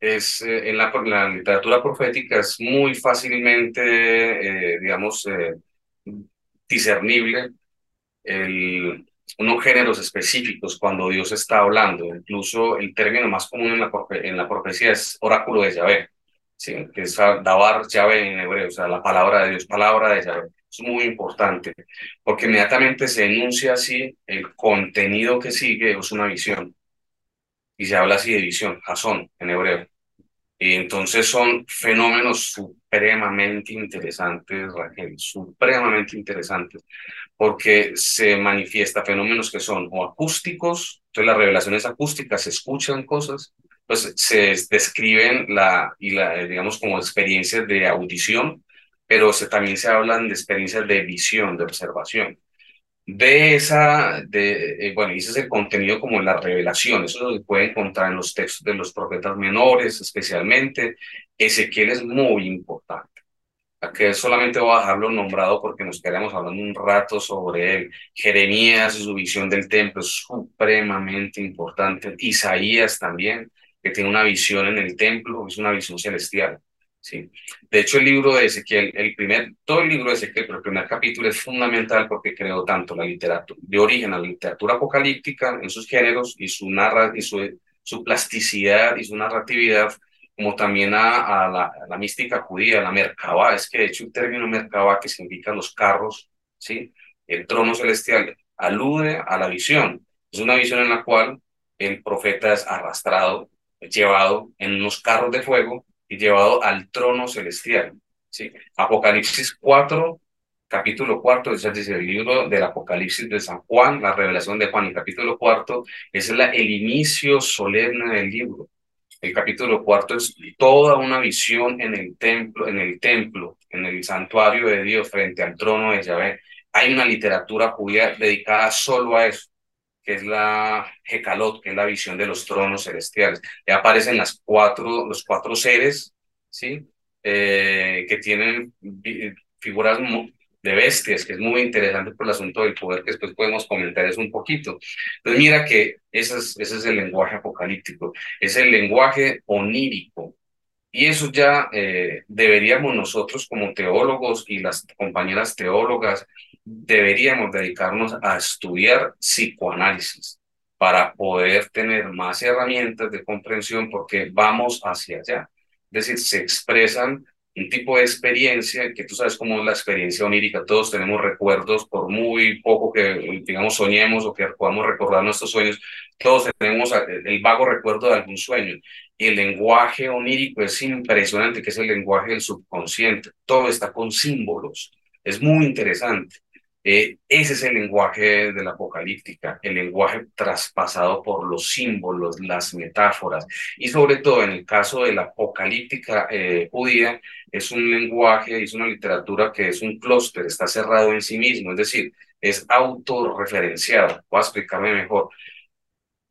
Es, eh, en la, literatura profética es muy fácilmente, eh, digamos, eh, discernible el, unos géneros específicos cuando Dios está hablando. Incluso el término más común en la, en la profecía es oráculo de Yahvé, ¿sí? que es Dabar Yahvé en hebreo, o sea, la palabra de Dios, palabra de Yahvé. Es muy importante porque inmediatamente se enuncia así el contenido que sigue, es una visión. Y se habla así de visión, Jasón en hebreo. Y entonces son fenómenos supremamente interesantes, Raquel, supremamente interesantes, porque se manifiesta fenómenos que son o acústicos, entonces las revelaciones acústicas se escuchan cosas, pues se describen la, y la, digamos, como experiencias de audición, pero se, también se hablan de experiencias de visión, de observación de esa, de, eh, bueno, ese es el contenido como la revelación, eso se puede encontrar en los textos de los profetas menores, especialmente. Ezequiel es muy importante. Aquí solamente voy a dejarlo nombrado porque nos quedamos hablando un rato sobre él. Jeremías y su visión del templo es supremamente importante. Isaías también, que tiene una visión en el templo, es una visión celestial. Sí. De hecho, el libro de Ezequiel, el primer, todo el libro de Ezequiel, pero el primer capítulo es fundamental porque creó tanto la literatura, de origen a la literatura apocalíptica en sus géneros y su narra, y su, su plasticidad y su narratividad, como también a, la, la, mística judía, la Merkabah, es que de hecho el término Merkabah que significa los carros, ¿sí? el trono celestial, alude a la visión. Es una visión en la cual el profeta es arrastrado, llevado en unos carros de fuego y llevado al trono celestial. ¿sí? Apocalipsis 4, capítulo 4, es decir, el libro del Apocalipsis de San Juan, la revelación de Juan, el capítulo 4 es la, el inicio solemne del libro. El capítulo cuarto es toda una visión en el templo, en el templo, en el santuario de Dios frente al trono de Yahvé. Hay una literatura judía dedicada solo a eso, que es la Hekalot, que es la visión de los tronos celestiales. Ya aparecen las cuatro, los cuatro seres, ¿sí? Eh, que tienen figuras de bestias, que es muy interesante por el asunto del poder, que después podemos comentar eso un poquito. Entonces mira que ese es, ese es el lenguaje apocalíptico, es el lenguaje onírico. Y eso ya eh, deberíamos nosotros como teólogos y las compañeras teólogas, deberíamos dedicarnos a estudiar psicoanálisis para poder tener más herramientas de comprensión porque vamos hacia allá. Es decir, se expresan un tipo de experiencia que tú sabes cómo es la experiencia onírica. Todos tenemos recuerdos, por muy poco que, digamos, soñemos o que podamos recordar nuestros sueños, todos tenemos el vago recuerdo de algún sueño. Y el lenguaje onírico es impresionante, que es el lenguaje del subconsciente. Todo está con símbolos. Es muy interesante. Eh, ese es el lenguaje de la apocalíptica, el lenguaje traspasado por los símbolos, las metáforas. Y sobre todo en el caso de la apocalíptica eh, judía, es un lenguaje, es una literatura que es un clúster, está cerrado en sí mismo, es decir, es autorreferenciado. Voy a explicarme mejor.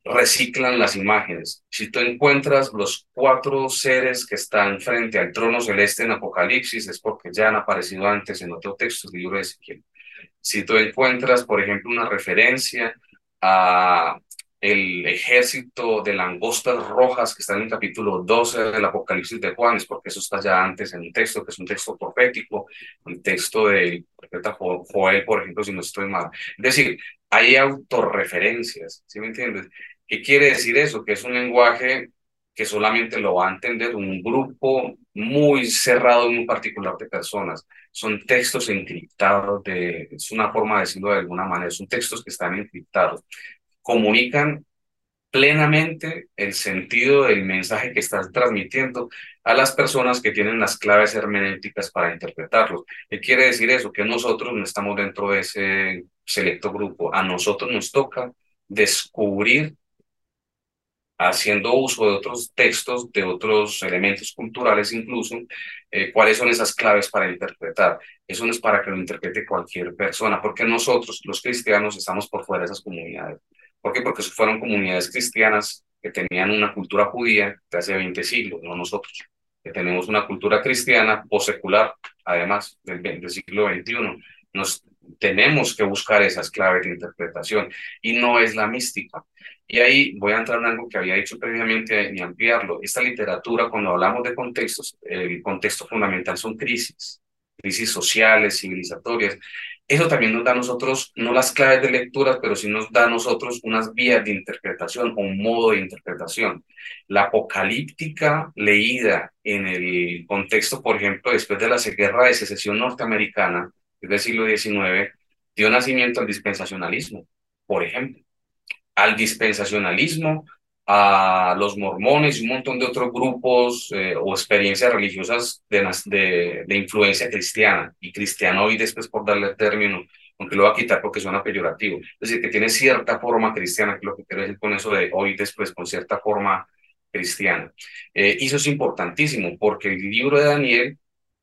Reciclan las imágenes. Si tú encuentras los cuatro seres que están frente al trono celeste en Apocalipsis, es porque ya han aparecido antes en otro texto del libro de Ezequiel. Si tú encuentras, por ejemplo, una referencia a el ejército de langostas rojas que está en el capítulo 12 del Apocalipsis de Juan, es porque eso está ya antes en un texto, que es un texto profético, un texto del profeta Joel, por ejemplo, si no estoy mal. Es decir, hay autorreferencias, ¿sí me entiendes? ¿Qué quiere decir eso? Que es un lenguaje que solamente lo va a entender un grupo muy cerrado y muy particular de personas. Son textos encriptados, de, es una forma de decirlo de alguna manera, son textos que están encriptados. Comunican plenamente el sentido del mensaje que estás transmitiendo a las personas que tienen las claves hermenéuticas para interpretarlos. ¿Qué quiere decir eso? Que nosotros no estamos dentro de ese selecto grupo. A nosotros nos toca descubrir haciendo uso de otros textos, de otros elementos culturales incluso, eh, cuáles son esas claves para interpretar. Eso no es para que lo interprete cualquier persona, porque nosotros, los cristianos, estamos por fuera de esas comunidades. ¿Por qué? Porque fueron comunidades cristianas que tenían una cultura judía de hace 20 siglos, no nosotros, que tenemos una cultura cristiana o secular, además del, del siglo XXI. Nos tenemos que buscar esas claves de interpretación y no es la mística. Y ahí voy a entrar en algo que había dicho previamente y ampliarlo. Esta literatura, cuando hablamos de contextos, el contexto fundamental son crisis, crisis sociales, civilizatorias. Eso también nos da a nosotros, no las claves de lectura, pero sí nos da a nosotros unas vías de interpretación o un modo de interpretación. La apocalíptica leída en el contexto, por ejemplo, después de la guerra de secesión norteamericana, del siglo XIX, dio nacimiento al dispensacionalismo, por ejemplo al dispensacionalismo, a los mormones y un montón de otros grupos eh, o experiencias religiosas de, de, influencia cristiana y cristiano y después por darle término, aunque lo voy a quitar porque suena peyorativo, es decir, que tiene cierta forma cristiana, que lo que quiero decir con eso de hoy después, con cierta forma cristiana. Eh, y eso es importantísimo porque el libro de Daniel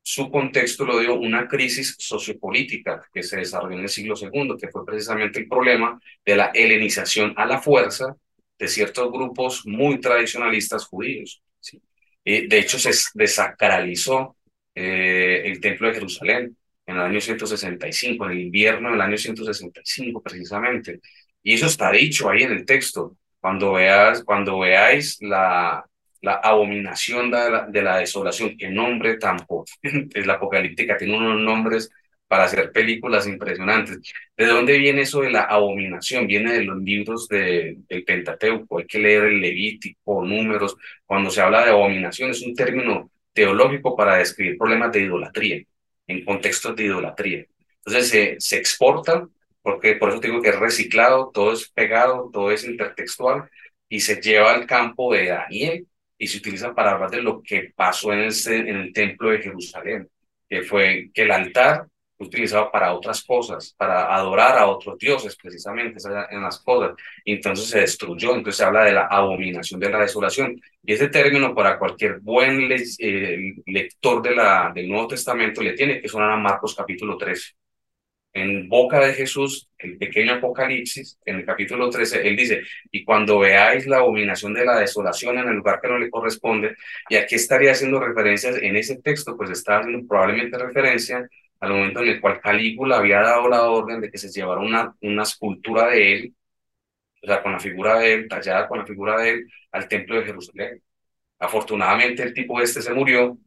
su contexto lo dio una crisis sociopolítica que se desarrolló en el siglo II, que fue precisamente el problema de la helenización a la fuerza de ciertos grupos muy tradicionalistas judíos. ¿sí? de hecho, se desacralizó eh, el Templo de Jerusalén en el año 165, en el invierno del año 165 precisamente. Y eso está dicho ahí en el texto. Cuando, veas, cuando veáis la, la abominación de la, de la desolación, qué nombre tan potente es la apocalíptica, tiene unos nombres para hacer películas impresionantes. ¿De dónde viene eso de la abominación? Viene de los libros de, del Pentateuco. Hay que leer el Levítico, números. Cuando se habla de abominación es un término teológico para describir problemas de idolatría, en contextos de idolatría. Entonces se, se exporta, porque por eso digo que es reciclado, todo es pegado, todo es intertextual, y se lleva al campo de Daniel y se utiliza para hablar de lo que pasó en el, en el templo de Jerusalén, que fue que el altar utilizado para otras cosas, para adorar a otros dioses, precisamente en las cosas. Entonces se destruyó, entonces se habla de la abominación de la desolación. Y ese término para cualquier buen eh, lector de la, del Nuevo Testamento le tiene que sonar a Marcos capítulo 13. En boca de Jesús, el pequeño Apocalipsis, en el capítulo 13, él dice, y cuando veáis la abominación de la desolación en el lugar que no le corresponde, y aquí estaría haciendo referencias en ese texto, pues está haciendo probablemente referencia al momento en el cual Calígula había dado la orden de que se llevara una, una escultura de él, o sea, con la figura de él, tallada con la figura de él, al templo de Jerusalén. Afortunadamente el tipo este se murió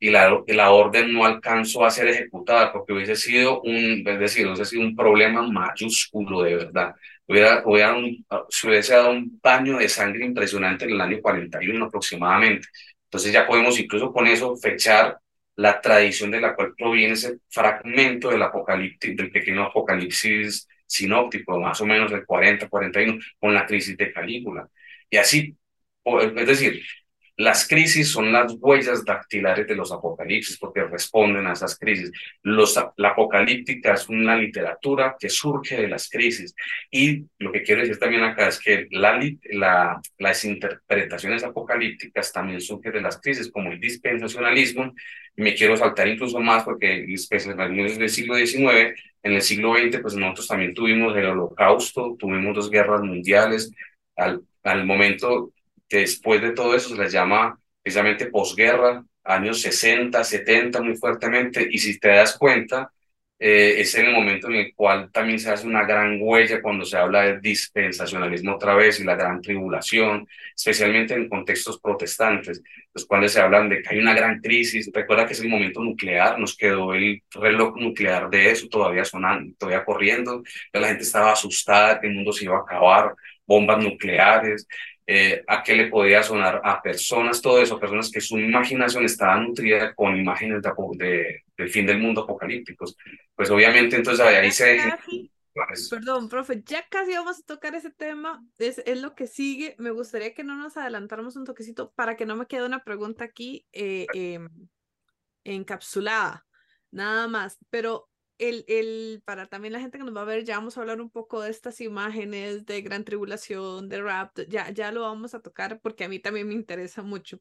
y la, la orden no alcanzó a ser ejecutada porque hubiese sido un, es decir, hubiese sido un problema mayúsculo de verdad. Hubiera, hubiera un, se hubiese dado un baño de sangre impresionante en el año 41 aproximadamente. Entonces ya podemos incluso con eso fechar la tradición de la cual proviene ese fragmento del apocalipsis, del pequeño apocalipsis sinóptico, más o menos del 40-41, con la crisis de Calígula. Y así, es decir, las crisis son las huellas dactilares de los apocalipsis porque responden a esas crisis. Los, la apocalíptica es una literatura que surge de las crisis. Y lo que quiero decir también acá es que la, la, las interpretaciones apocalípticas también surgen de las crisis, como el dispensacionalismo. Y me quiero saltar incluso más porque el dispensacionalismo es del siglo XIX. En el siglo XX, pues nosotros también tuvimos el holocausto, tuvimos dos guerras mundiales. Al, al momento después de todo eso se les llama precisamente posguerra, años 60, 70 muy fuertemente, y si te das cuenta, eh, es en el momento en el cual también se hace una gran huella cuando se habla de dispensacionalismo otra vez y la gran tribulación, especialmente en contextos protestantes, los cuales se hablan de que hay una gran crisis. Recuerda que es el momento nuclear, nos quedó el reloj nuclear de eso todavía sonando, todavía corriendo, la gente estaba asustada que el mundo se iba a acabar, bombas nucleares, eh, a qué le podía sonar a personas, todo eso, personas que su imaginación estaba nutrida con imágenes de, del fin del mundo apocalípticos. Pues obviamente entonces ahí se... Perdón, profe, ya casi vamos a tocar ese tema, es, es, lo que sigue. Me gustaría que no nos adelantáramos un toquecito para que no me quede una pregunta aquí eh, em, encapsulada, nada más. Pero el, el, para también la gente que nos va a ver, ya vamos a hablar un poco de estas imágenes de gran tribulación, de rap, ya, ya lo vamos a tocar porque a mí también me interesa mucho.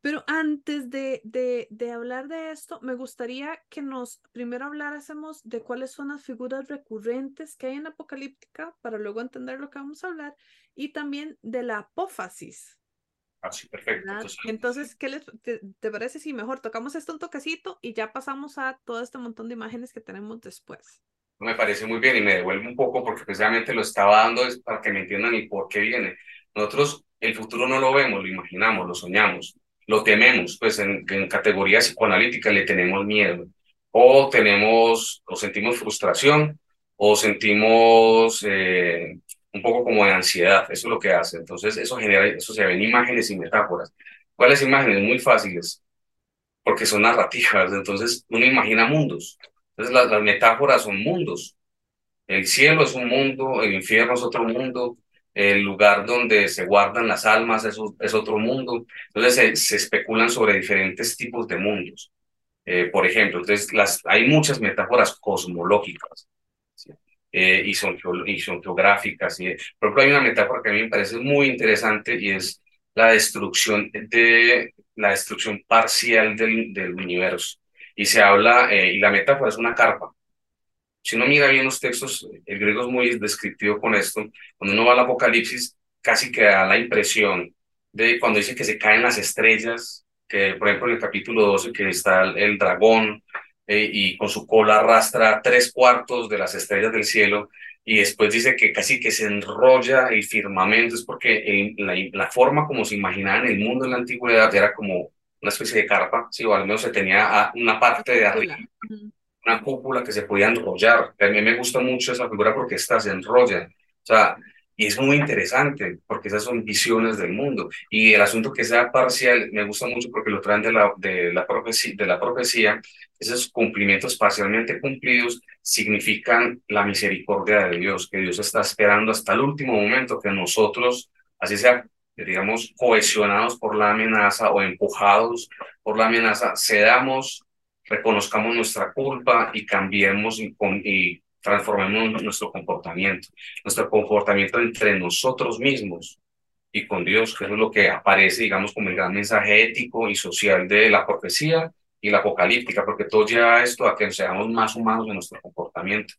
Pero antes de, de, de hablar de esto, me gustaría que nos primero habláramos de cuáles son las figuras recurrentes que hay en Apocalíptica para luego entender lo que vamos a hablar y también de la apófasis, Así, perfecto. Entonces, ¿qué les, te, parece si mejor tocamos esto un toquecito y ya pasamos a todo este montón de imágenes que tenemos después? Me parece muy bien y me devuelve un poco porque precisamente lo estaba dando es para que me entiendan y por qué viene. Nosotros el futuro no lo vemos, lo imaginamos, lo soñamos, lo tememos, pues en, en categoría psicoanalítica le tenemos miedo o tenemos o sentimos frustración o sentimos eh, un poco como de ansiedad, eso es lo que hace. Entonces, eso genera, eso se ven imágenes y metáforas. ¿Cuáles imágenes? Muy fáciles, porque son narrativas, entonces uno imagina mundos. Entonces, las, las metáforas son mundos. El cielo es un mundo, el infierno es otro mundo, el lugar donde se guardan las almas es, es otro mundo. Entonces, se, se, especulan sobre diferentes tipos de mundos. Eh, por ejemplo, entonces las, hay muchas metáforas cosmológicas. Eh, y, son, y son geográficas. Y, por ejemplo, hay una metáfora que a mí me parece muy interesante y es la destrucción, de, la destrucción parcial del, del universo. Y se habla, eh, y la metáfora es una carpa. Si uno mira bien los textos, el griego es muy descriptivo con esto. Cuando uno va al Apocalipsis, casi que da la impresión de cuando dice que se caen las estrellas, que por ejemplo en el capítulo 12 que está el dragón eh, y con su cola arrastra tres cuartos de las estrellas del cielo y después dice que casi que se enrolla el firmamento, es porque la, la, forma como se imaginaba en el mundo en la antigüedad era como una especie de carpa, sí, o al menos se tenía una parte de arriba, una cúpula que se podía enrollar. A mí me gusta mucho esa figura porque esta se enrolla. O sea, y es muy interesante porque esas son visiones del mundo. Y el asunto que sea parcial me gusta mucho porque lo traen de la, de la, profecía, de la profecía. Esos cumplimientos parcialmente cumplidos significan la misericordia de Dios, que Dios está esperando hasta el último momento que nosotros, así sea, digamos, cohesionados por la amenaza o empujados por la amenaza, cedamos, reconozcamos nuestra culpa y cambiemos y, y transformemos nuestro comportamiento, nuestro comportamiento entre nosotros mismos y con Dios, que es lo que aparece, digamos, como el gran mensaje ético y social de la profecía y la apocalíptica, porque todo lleva esto a que seamos más humanos en nuestro comportamiento,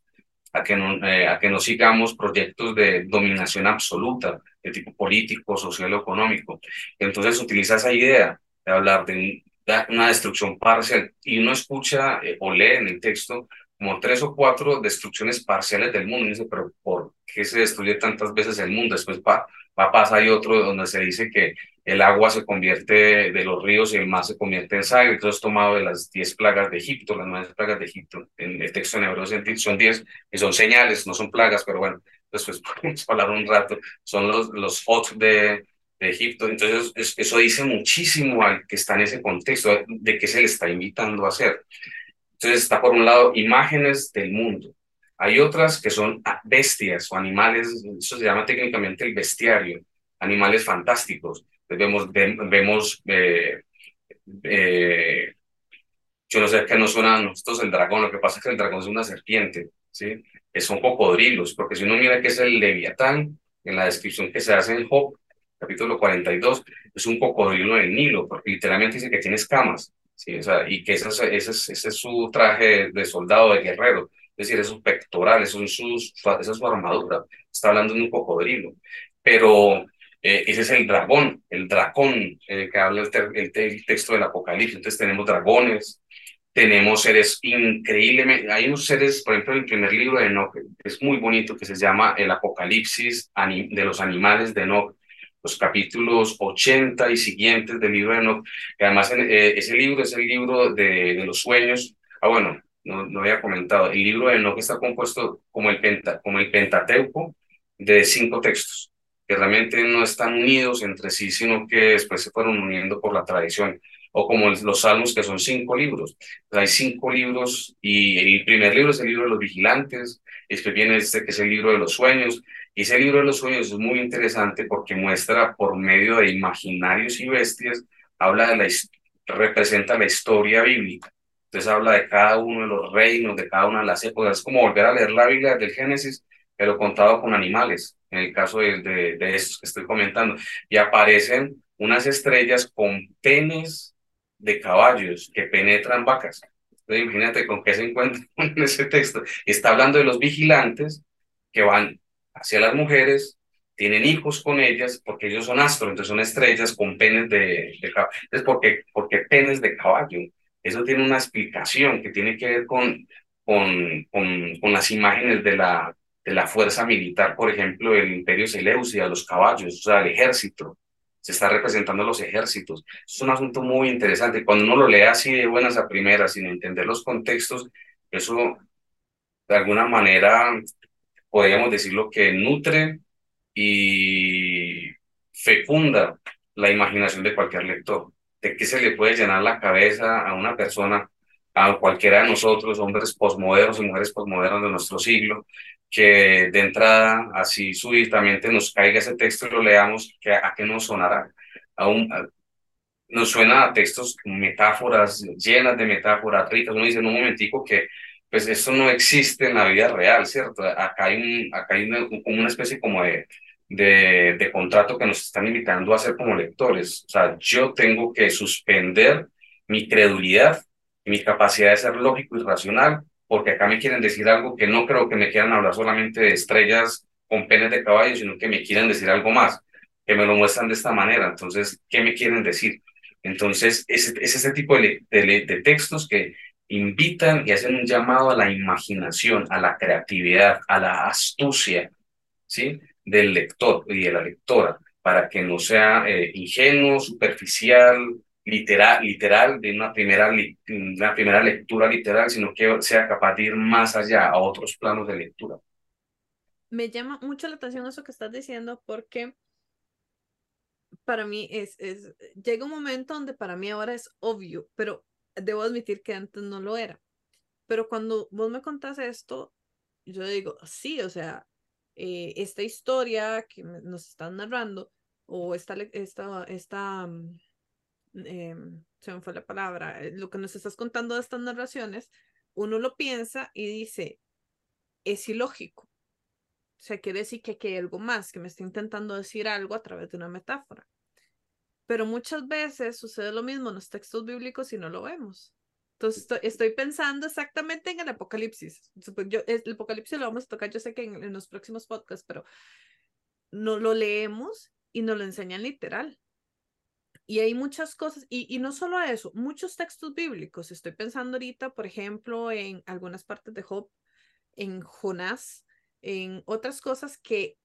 a que, no, eh, a que no sigamos proyectos de dominación absoluta, de tipo político, social o económico. Entonces utiliza esa idea de hablar de una destrucción parcial y uno escucha eh, o lee en el texto como tres o cuatro destrucciones parciales del mundo. Y dice, pero ¿por qué se destruye tantas veces el mundo? Después va, va a pasar y otro donde se dice que el agua se convierte de los ríos y el mar se convierte en sangre. Entonces es tomado de las diez plagas de Egipto, las nueve plagas de Egipto. En el texto en hebreo son diez y son señales, no son plagas, pero bueno, después podemos hablar un rato. Son los, los hot de, de Egipto. Entonces, eso dice muchísimo al que está en ese contexto de qué se le está invitando a hacer. Entonces está por un lado imágenes del mundo. Hay otras que son bestias o animales, eso se llama técnicamente el bestiario, animales fantásticos. Vemos, vemos eh, eh, yo no sé qué nos suena a nosotros el dragón, lo que pasa es que el dragón es una serpiente, ¿sí? Son cocodrilos, porque si uno mira que es el leviatán, en la descripción que se hace en Job, capítulo 42, es un cocodrilo del Nilo, porque literalmente dice que tiene escamas. ¿sí? O sea, y que ese es, ese, es, ese es su traje de soldado, de guerrero, es decir, esos pectorales, son sus, esa es su armadura, está hablando de un cocodrilo, pero eh, ese es el dragón, el dragón eh, que habla el, el, texto del Apocalipsis, entonces tenemos dragones, tenemos seres increíblemente, hay unos seres, por ejemplo, en el primer libro de Enoch, es muy bonito, que se llama el Apocalipsis de los animales de Enoch, los capítulos 80 y siguientes del libro de Enoch, que además eh, ese libro es el libro de, de, los sueños. Ah, bueno, no, no había comentado, el libro de Enoch está compuesto como el, penta, como el Pentateuco de cinco textos, que realmente no están unidos entre sí, sino que después se fueron uniendo por la tradición o como los salmos que son cinco libros. hay cinco libros y el primer libro es el libro de los vigilantes, después viene este que es el libro de los sueños, y ese libro de los sueños es muy interesante porque muestra por medio de imaginarios y bestias, habla de la, representa la historia bíblica. Entonces habla de cada uno de los reinos, de cada una de las épocas. Es como volver a leer la Biblia del Génesis, pero contado con animales, en el caso de, de, de estos que estoy comentando. Y aparecen unas estrellas con penes de caballos que penetran vacas. Entonces, imagínate con qué se encuentra en ese texto. Está hablando de los vigilantes que van hacia las mujeres, tienen hijos con ellas, porque ellos son astros, entonces son estrellas con penes de, de caballo. Entonces, ¿por qué, ¿por qué penes de caballo? Eso tiene una explicación que tiene que ver con, con, con, con las imágenes de la, de la fuerza militar, por ejemplo, del Imperio Seleucia, los caballos, o sea, el ejército. Se está representando los ejércitos. Es un asunto muy interesante. Cuando uno lo lee así de buenas a primeras, sin entender los contextos, eso de alguna manera podríamos decirlo que nutre y fecunda la imaginación de cualquier lector. ¿De qué se le puede llenar la cabeza a una persona, a cualquiera de nosotros, hombres posmodernos y mujeres posmodernas de nuestro siglo, que de entrada, así súbitamente nos caiga ese texto y lo leamos, que, ¿a qué nos sonará? A un, nos suena a textos, metáforas llenas de metáforas ricas. Uno dice en un momentico que pues eso no existe en la vida real, ¿cierto? Acá hay, un, acá hay una, una especie como de, de, de, contrato que nos están invitando a hacer como lectores. O sea, yo tengo que suspender mi credulidad mi capacidad de ser lógico y racional, porque acá me quieren decir algo que no creo que me quieran hablar solamente de estrellas con penes de caballo, sino que me quieren decir algo más, que me lo muestran de esta manera. Entonces, ¿qué me quieren decir? Entonces, es, es ese tipo de, de, textos que invitan y hacen un llamado a la imaginación, a la creatividad, a la astucia, ¿sí? Del lector y de la lectora, para que no sea eh, ingenuo, superficial literal, literal de una primera, una primera lectura literal, sino que sea capaz de ir más allá a otros planos de lectura. Me llama mucho la atención eso que estás diciendo porque para mí es, es, llega un momento donde para mí ahora es obvio, pero debo admitir que antes no lo era. Pero cuando vos me contás esto, yo digo, sí, o sea, eh, esta historia que nos están narrando, o esta, esta, esta em, se me fue la palabra, eh, lo que nos estás contando de estas narraciones, uno lo piensa y dice, es ilógico. O sea, quiere decir que, que hay algo más, que me está intentando decir algo a través de una metáfora. Pero muchas veces sucede lo mismo en los textos bíblicos y no lo vemos. Entonces estoy, pensando exactamente en el Apocalipsis. Yo, el Apocalipsis lo vamos a tocar, yo sé que en, en los próximos podcasts, pero no lo leemos y nos lo enseñan literal. Y hay muchas cosas, y, no solo eso, muchos textos bíblicos. Estoy pensando ahorita, por ejemplo, en algunas partes de Job, en Jonás, en otras cosas que,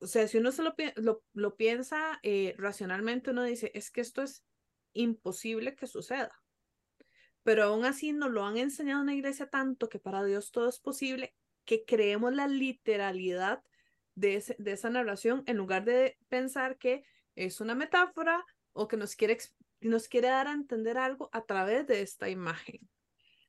o sea, si uno se lo, piensa eh, racionalmente, uno dice, es que esto es imposible que suceda. Pero aún así nos lo han enseñado en la iglesia tanto que para Dios todo es posible, que creemos la literalidad de esa narración en lugar de pensar que es una metáfora o que nos quiere, nos quiere dar a entender algo a través de esta imagen.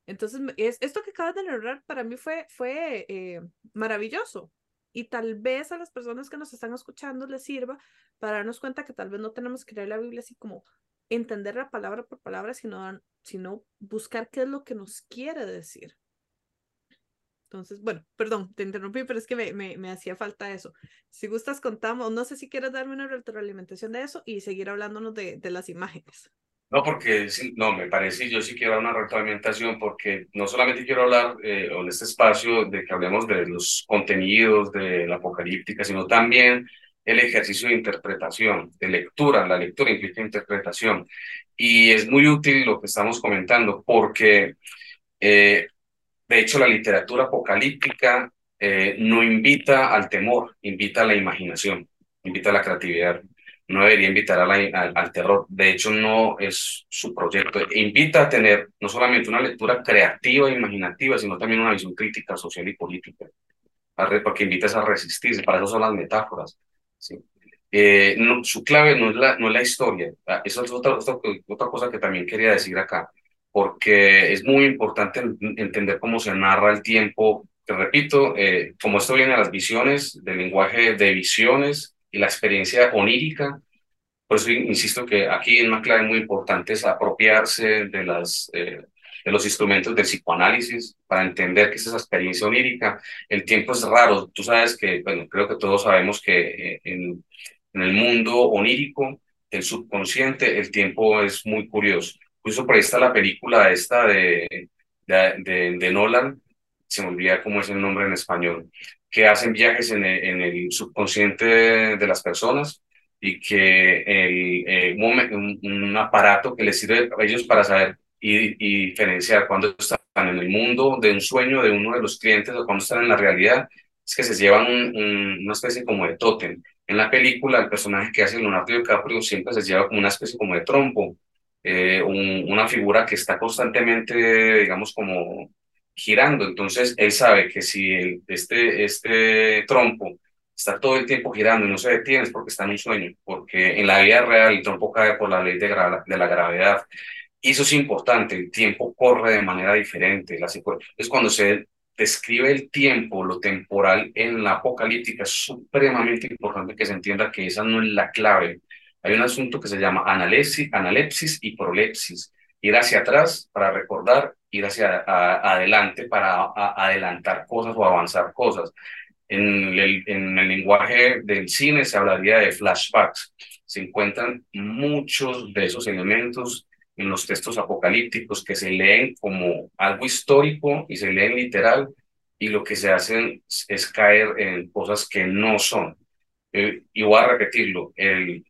Entonces, es, esto que acabas de narrar para mí fue, fue eh, maravilloso. Y tal vez a las personas que nos están escuchando les sirva para darnos cuenta que tal vez no tenemos que leer la Biblia así como entender la palabra por palabra, sino, sino buscar qué es lo que nos quiere decir. Entonces, bueno, perdón, te interrumpí, pero es que me, me, me, hacía falta eso. Si gustas, contamos, no sé si quieres darme una retroalimentación de eso y seguir hablándonos de, de las imágenes. No, porque no, me parece, yo sí quiero dar una retroalimentación porque no solamente quiero hablar eh, en este espacio de que hablemos de los contenidos de la apocalíptica, sino también el ejercicio de interpretación, de lectura. La lectura implica interpretación. Y es muy útil lo que estamos comentando porque, eh, de hecho, la literatura apocalíptica eh, no invita al temor, invita a la imaginación, invita a la creatividad no debería invitar a al, terror. De hecho, no es su proyecto. Invita a tener no solamente una lectura creativa e imaginativa, sino también una visión crítica, social y política. Porque invitas a resistirse. Para eso son las metáforas. Eh, su clave no es, la, la historia. Ah, eso es otra, cosa que también quería decir acá. Porque es muy importante entender cómo se narra el tiempo. Te repito, eh, como esto viene a las visiones, del lenguaje de visiones, y la experiencia onírica. Por eso insisto que aquí una clave muy importante es apropiarse de, las, eh, de los instrumentos del psicoanálisis para entender qué es esa experiencia onírica. El tiempo es raro. Tú sabes que, bueno, creo que todos sabemos que eh, en, en, el mundo onírico, el subconsciente, el tiempo es muy curioso. Incluso por ahí está la película esta de, de, de Nolan, se me olvida cómo es el nombre en español, que hacen viajes en el, en el subconsciente de las personas y que el, eh, un, aparato que les sirve a ellos para saber y, y, diferenciar cuando están en el mundo de un sueño de uno de los clientes o cuando están en la realidad, es que se llevan una especie como de tótem. En la película, el personaje que hace Leonardo DiCaprio siempre se lleva como una especie como de trompo, eh, una figura que está constantemente, digamos, como girando. Entonces, él sabe que si este, este trompo está todo el tiempo girando y no se detiene es porque está en un sueño, porque en la vida real el trompo cae por la ley de la gravedad. Y eso es importante, el tiempo corre de manera diferente. Es cuando se describe el tiempo, lo temporal en la apocalíptica, es supremamente importante que se entienda que esa no es la clave. Hay un asunto que se llama analepsis, analepsis y prolepsis. Ir hacia atrás para recordar ir hacia adelante para adelantar cosas o avanzar cosas. En el, en el lenguaje del cine se hablaría de flashbacks. Se encuentran muchos de esos elementos en los textos apocalípticos que se leen como algo histórico y se leen literal y lo que se hacen es caer en cosas que no son. Eh, y voy a repetirlo, el,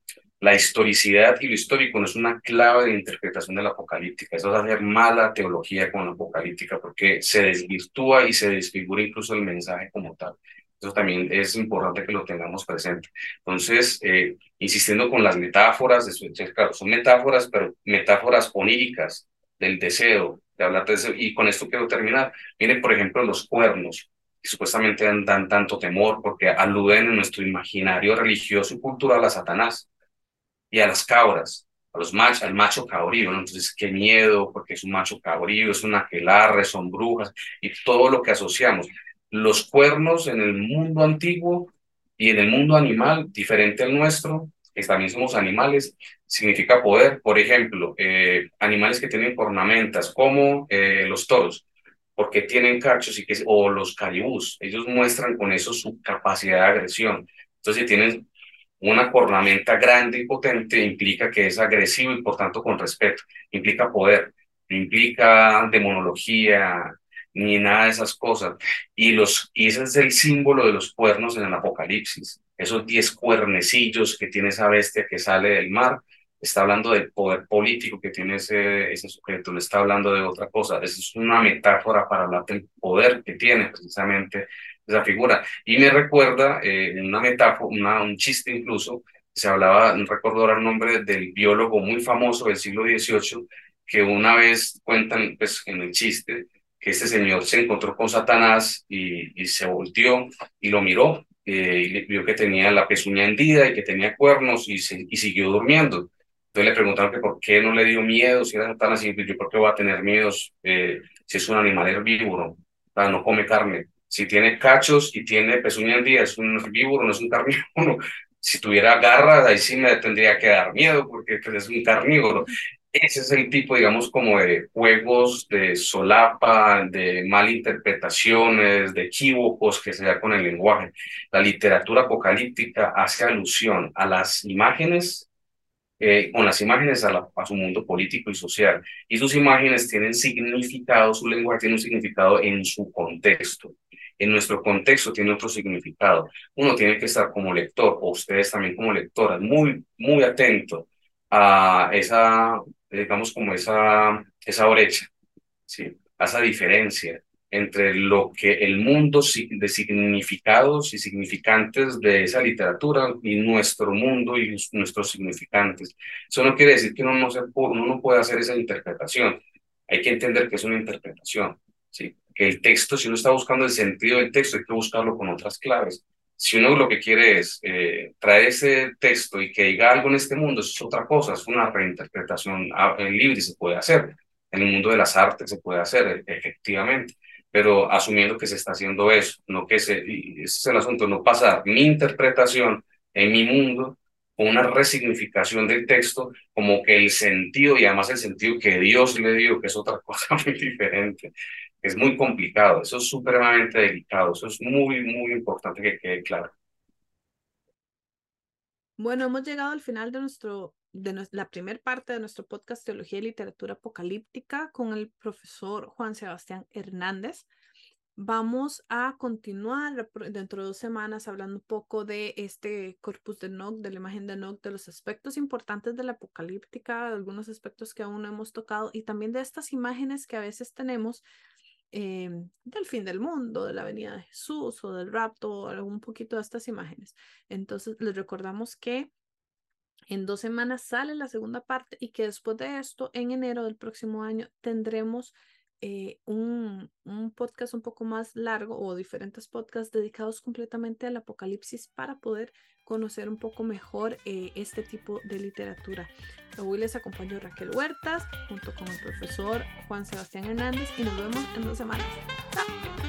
la historicidad y lo histórico no es una clave de interpretación de la apocalíptica. Eso es hacer mala teología con la apocalíptica porque se desvirtúa y se desfigura incluso el mensaje como tal. Eso también es importante que lo tengamos presente. Entonces, eh, insistiendo con las metáforas, claro, son metáforas, pero metáforas oníricas del deseo, de hablar de deseo. Y con esto quiero terminar. Miren, por ejemplo, los cuernos, que supuestamente dan, dan tanto temor porque aluden en nuestro imaginario religioso y cultural a Satanás y a las cabras a los machos, al macho cabrío, ¿no? Entonces, qué miedo, porque es un macho cabrío, es un aquelarre, son brujas, y todo lo que asociamos. Los cuernos en el mundo antiguo y en el mundo animal, diferente al nuestro, que también somos animales, significa poder. Por ejemplo, eh, animales que tienen ornamentas, como eh, los toros, porque tienen cachos y que, o los caribús, ellos muestran con eso su capacidad de agresión. Entonces, tienen una cornamenta grande y potente implica que es agresivo y por tanto con respeto, implica poder, implica demonología ni nada de esas cosas. Y, los, y ese es el símbolo de los cuernos en el Apocalipsis, esos diez cuernecillos que tiene esa bestia que sale del mar. Está hablando del poder político que tiene ese, ese sujeto, no está hablando de otra cosa. Esa es una metáfora para hablar del poder que tiene precisamente esa figura. Y me recuerda eh, una metáfora, una, un chiste incluso, se hablaba, no recuerdo ahora el nombre del biólogo muy famoso del siglo XVIII, que una vez cuentan pues, en el chiste que este señor se encontró con Satanás y, y se volteó y lo miró eh, y vio que tenía la pezuña hendida y que tenía cuernos y, se, y siguió durmiendo. Entonces le preguntaron que por qué no le dio miedo, si era Satanás, y yo por qué va a tener miedos eh, si es un animal herbívoro, o no come carne si tiene cachos y tiene pezuña en día, es un herbívoro, no es un carnívoro. Si tuviera garras, ahí sí me tendría que dar miedo porque es un carnívoro. Ese es el tipo, digamos, como de juegos de solapa, de malinterpretaciones, de equívocos que se da con el lenguaje. La literatura apocalíptica hace alusión a las imágenes eh, con las imágenes a, a, su mundo político y social. Y sus imágenes tienen significado, su lenguaje tiene un significado en su contexto. En nuestro contexto tiene otro significado. Uno tiene que estar como lector, o ustedes también como lectoras, muy, muy atento a esa, digamos, como esa, esa brecha, ¿sí? a esa diferencia entre lo que el mundo de significados y significantes de esa literatura y nuestro mundo y nuestros significantes. Eso no quiere decir que uno no, se, uno no pueda hacer esa interpretación. Hay que entender que es una interpretación, ¿sí? Que el texto, si uno está buscando el sentido del texto, hay que buscarlo con otras claves. Si uno lo que quiere es eh, traer ese texto y que diga algo en este mundo, eso es otra cosa, es una reinterpretación ah, libre y se puede hacer. En el mundo de las artes se puede hacer, efectivamente pero asumiendo que se está haciendo eso, no que se, ese es el asunto, no pasar mi interpretación en mi mundo con una resignificación del texto, como que el sentido, y además el sentido que Dios le dio, que es otra cosa muy diferente, es muy complicado, eso es supremamente delicado, eso es muy, muy importante que quede claro. Bueno, hemos llegado al final de nuestro de la primera parte de nuestro podcast Teología y Literatura Apocalíptica con el profesor Juan Sebastián Hernández. Vamos a continuar dentro de dos semanas hablando un poco de este corpus de Noc, de la imagen de Noc, de los aspectos importantes de la apocalíptica, algunos aspectos que aún no hemos tocado y también de estas imágenes que a veces tenemos eh, del fin del mundo, de la venida de Jesús o del rapto, un poquito de estas imágenes. Entonces les recordamos que en dos semanas sale la segunda parte y que después de esto, en enero del próximo año, tendremos eh, un, un, podcast un poco más largo o diferentes podcasts dedicados completamente al apocalipsis para poder conocer un poco mejor eh, este tipo de literatura. Hoy les acompañó Raquel Huertas junto con el profesor Juan Sebastián Hernández y nos vemos en dos semanas. ¡Chao!